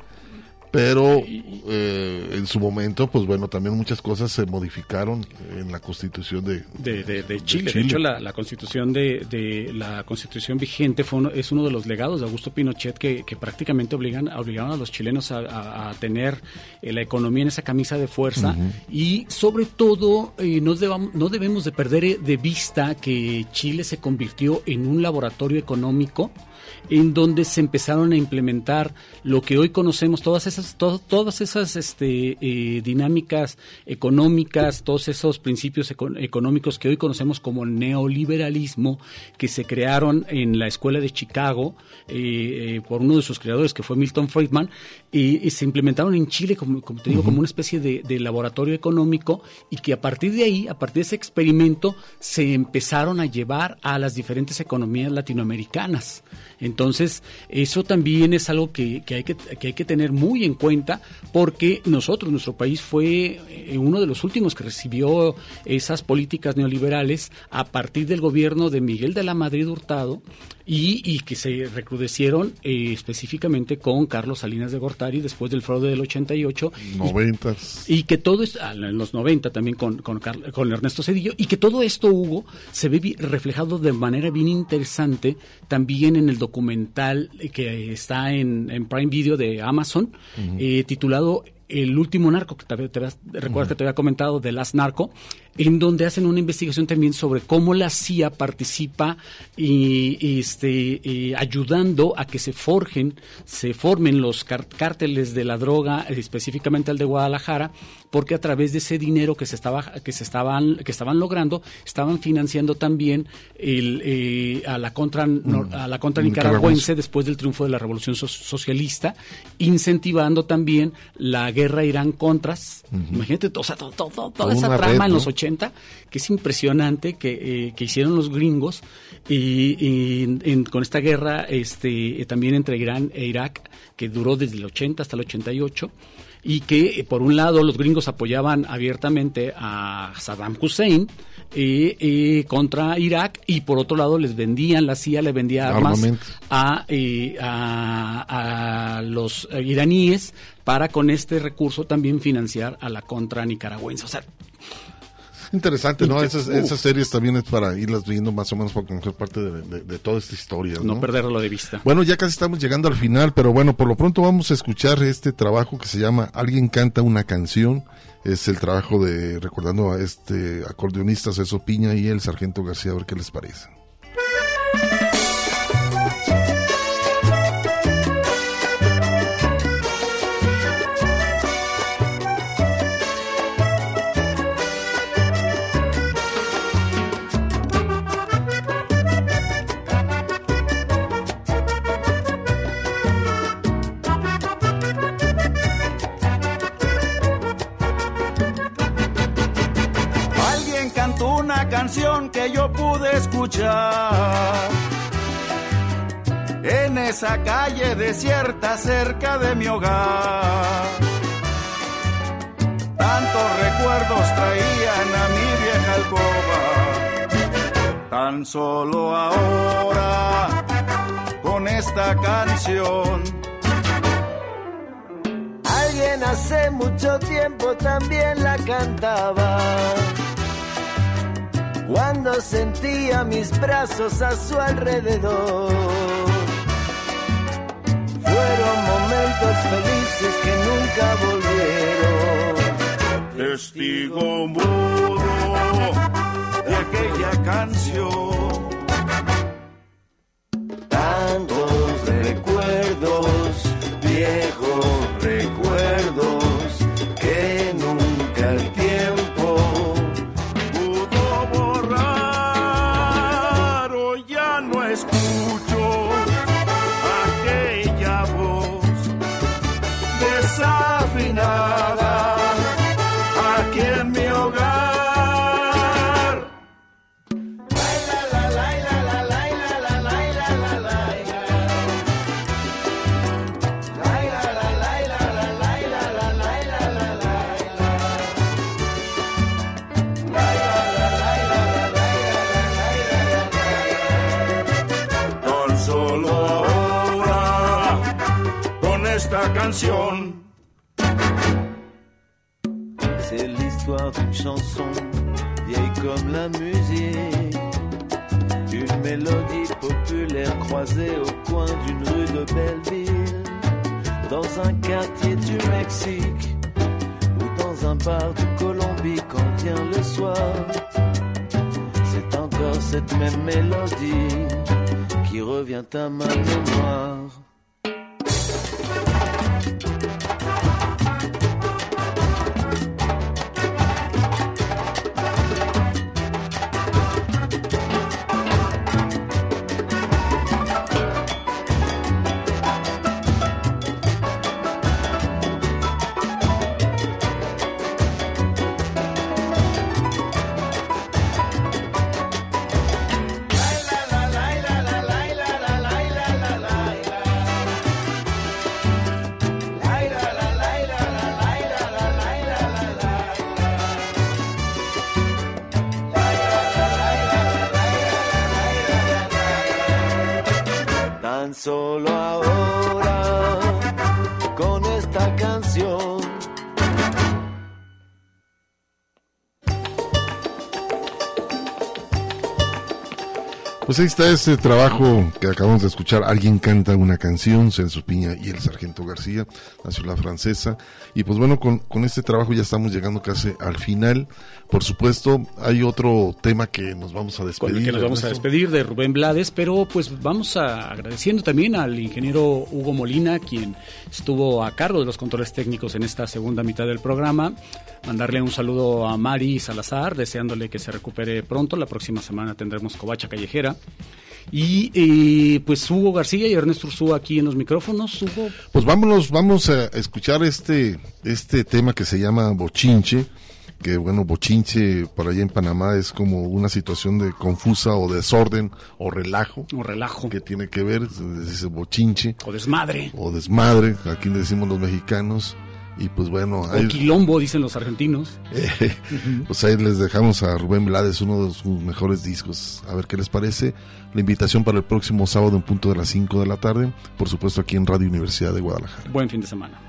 pero eh, en su momento, pues bueno, también muchas cosas se modificaron en la constitución de, de, de- de Chile. De, hecho, la, la constitución de, la constitución vigente fue uno- es uno de los legados de Augusto Pinochet que, que prácticamente obligan, obligaron a los chilenos a, a- a tener eh, la economía en esa camisa de fuerza y sobre todo eh, no, debam- no debemos de perder eh, de vista que Chile se convirtió en un laboratorio económico en donde se empezaron a implementar lo que hoy conocemos, todas esas, to- todas esas este, eh, dinámicas económicas, todos esos principios eco- económicos que hoy conocemos como neoliberalismo, que se crearon en la escuela de Chicago eh, eh, por uno de sus creadores, que fue Milton Friedman, y, se implementaron en Chile, como, como te digo, como una especie de, de laboratorio económico, y que a partir de ahí, a partir de ese experimento, se empezaron a llevar a las diferentes economías latinoamericanas. Entonces, eso también es algo que, hay que, que hay que tener muy en cuenta porque nosotros, nuestro país fue eh, uno de los últimos que recibió esas políticas neoliberales a partir del gobierno de Miguel de la Madrid Hurtado y, y que se recrudecieron eh, específicamente con Carlos Salinas de Gortari después del fraude del 88. y- noventas. y que todo es ah, en los 90 también con, con, Ernesto Cedillo y que todo esto Hugo se ve reflejado de manera bien interesante también en el documental que está en, en Prime Video de Amazon eh, titulado El último narco que te, te recuerdas que te había comentado de Last Narco en donde hacen una investigación también sobre cómo la CIA participa y, y, este, eh, ayudando a que se forjen, se formen los cárteles de la droga, específicamente el de Guadalajara, porque a través de ese dinero que se estaba que se estaban que estaban logrando estaban financiando también el, eh, a la contra nor- a la contra nicaragüense después del triunfo de la revolución so- socialista, incentivando también la guerra Irán-Contras. Ujú. Imagínate, o sea, to- to- to- toda esa trama red, en los 80, que es impresionante que, eh, que hicieron los gringos y, y en- en- con esta guerra este, eh, también entre Irán e Irak, que duró desde el 80 hasta el 88 y que eh, por un lado los gringos apoyaban abiertamente a Saddam Hussein eh, eh, contra Irak y por otro lado les vendían, la CIA le vendía armas a, eh, a, a los iraníes para con este recurso también financiar a la contra nicaragüense. O sea, Interesante, ¿no? Esas, series también es para irlas viendo más o menos para conocer parte de, de- de toda esta historia. no, ¿no? perderlo de vista. Bueno, ya casi estamos llegando al final, pero bueno, por lo pronto vamos a escuchar este trabajo que se llama Alguien canta una canción. Es el trabajo de, recordando a este acordeonista César Piña y el sargento García, a ver qué les parece. Esa calle desierta cerca de mi hogar. Tantos recuerdos traían a mi vieja alcoba, tan solo ahora con esta canción. Alguien hace mucho tiempo también la cantaba. Cuando sentía mis brazos a su alrededor. Fueron momentos felices que nunca volvieron. Testigo mudo de aquella canción. Tantos recuerdos, viejos musique. Une mélodie populaire croisée au coin d'une rue de Belleville. Dans un quartier du Mexique ou dans un bar de Colombie quand vient le soir. C'est encore cette même mélodie qui revient à ma mémoire. Pues ahí está este trabajo que acabamos de escuchar. Alguien canta una canción, Celso Piña y el Sargento García, la ciudad francesa. Y pues bueno, con, con este trabajo ya estamos llegando casi al final. Por supuesto, hay otro tema que nos vamos a con despedir. el que nos vamos a despedir de Rubén Blades, pero pues vamos a agradeciendo también al ingeniero Hugo Molina, quien estuvo a cargo de los controles técnicos en esta segunda mitad del programa. Mandarle un saludo a Mari Salazar, deseándole que se recupere pronto. La próxima semana tendremos Covacha Callejera. Y eh, pues Hugo García y Ernesto Ursúa aquí en los micrófonos. Hugo, Pues vámonos, vamos a escuchar este, este tema que se llama bochinche, que bueno, bochinche por allá en Panamá es como una situación de confusa o desorden o relajo. O relajo. Que tiene que ver, se dice bochinche. o desmadre. O desmadre, aquí le decimos los mexicanos. Y pues bueno, O ahí, quilombo, dicen los argentinos. eh, pues ahí les dejamos a Rubén Blades, uno de sus mejores discos. A ver qué les parece. La invitación para el próximo sábado en punto de las 5 de la tarde, por supuesto aquí en Radio Universidad de Guadalajara. Buen fin de semana.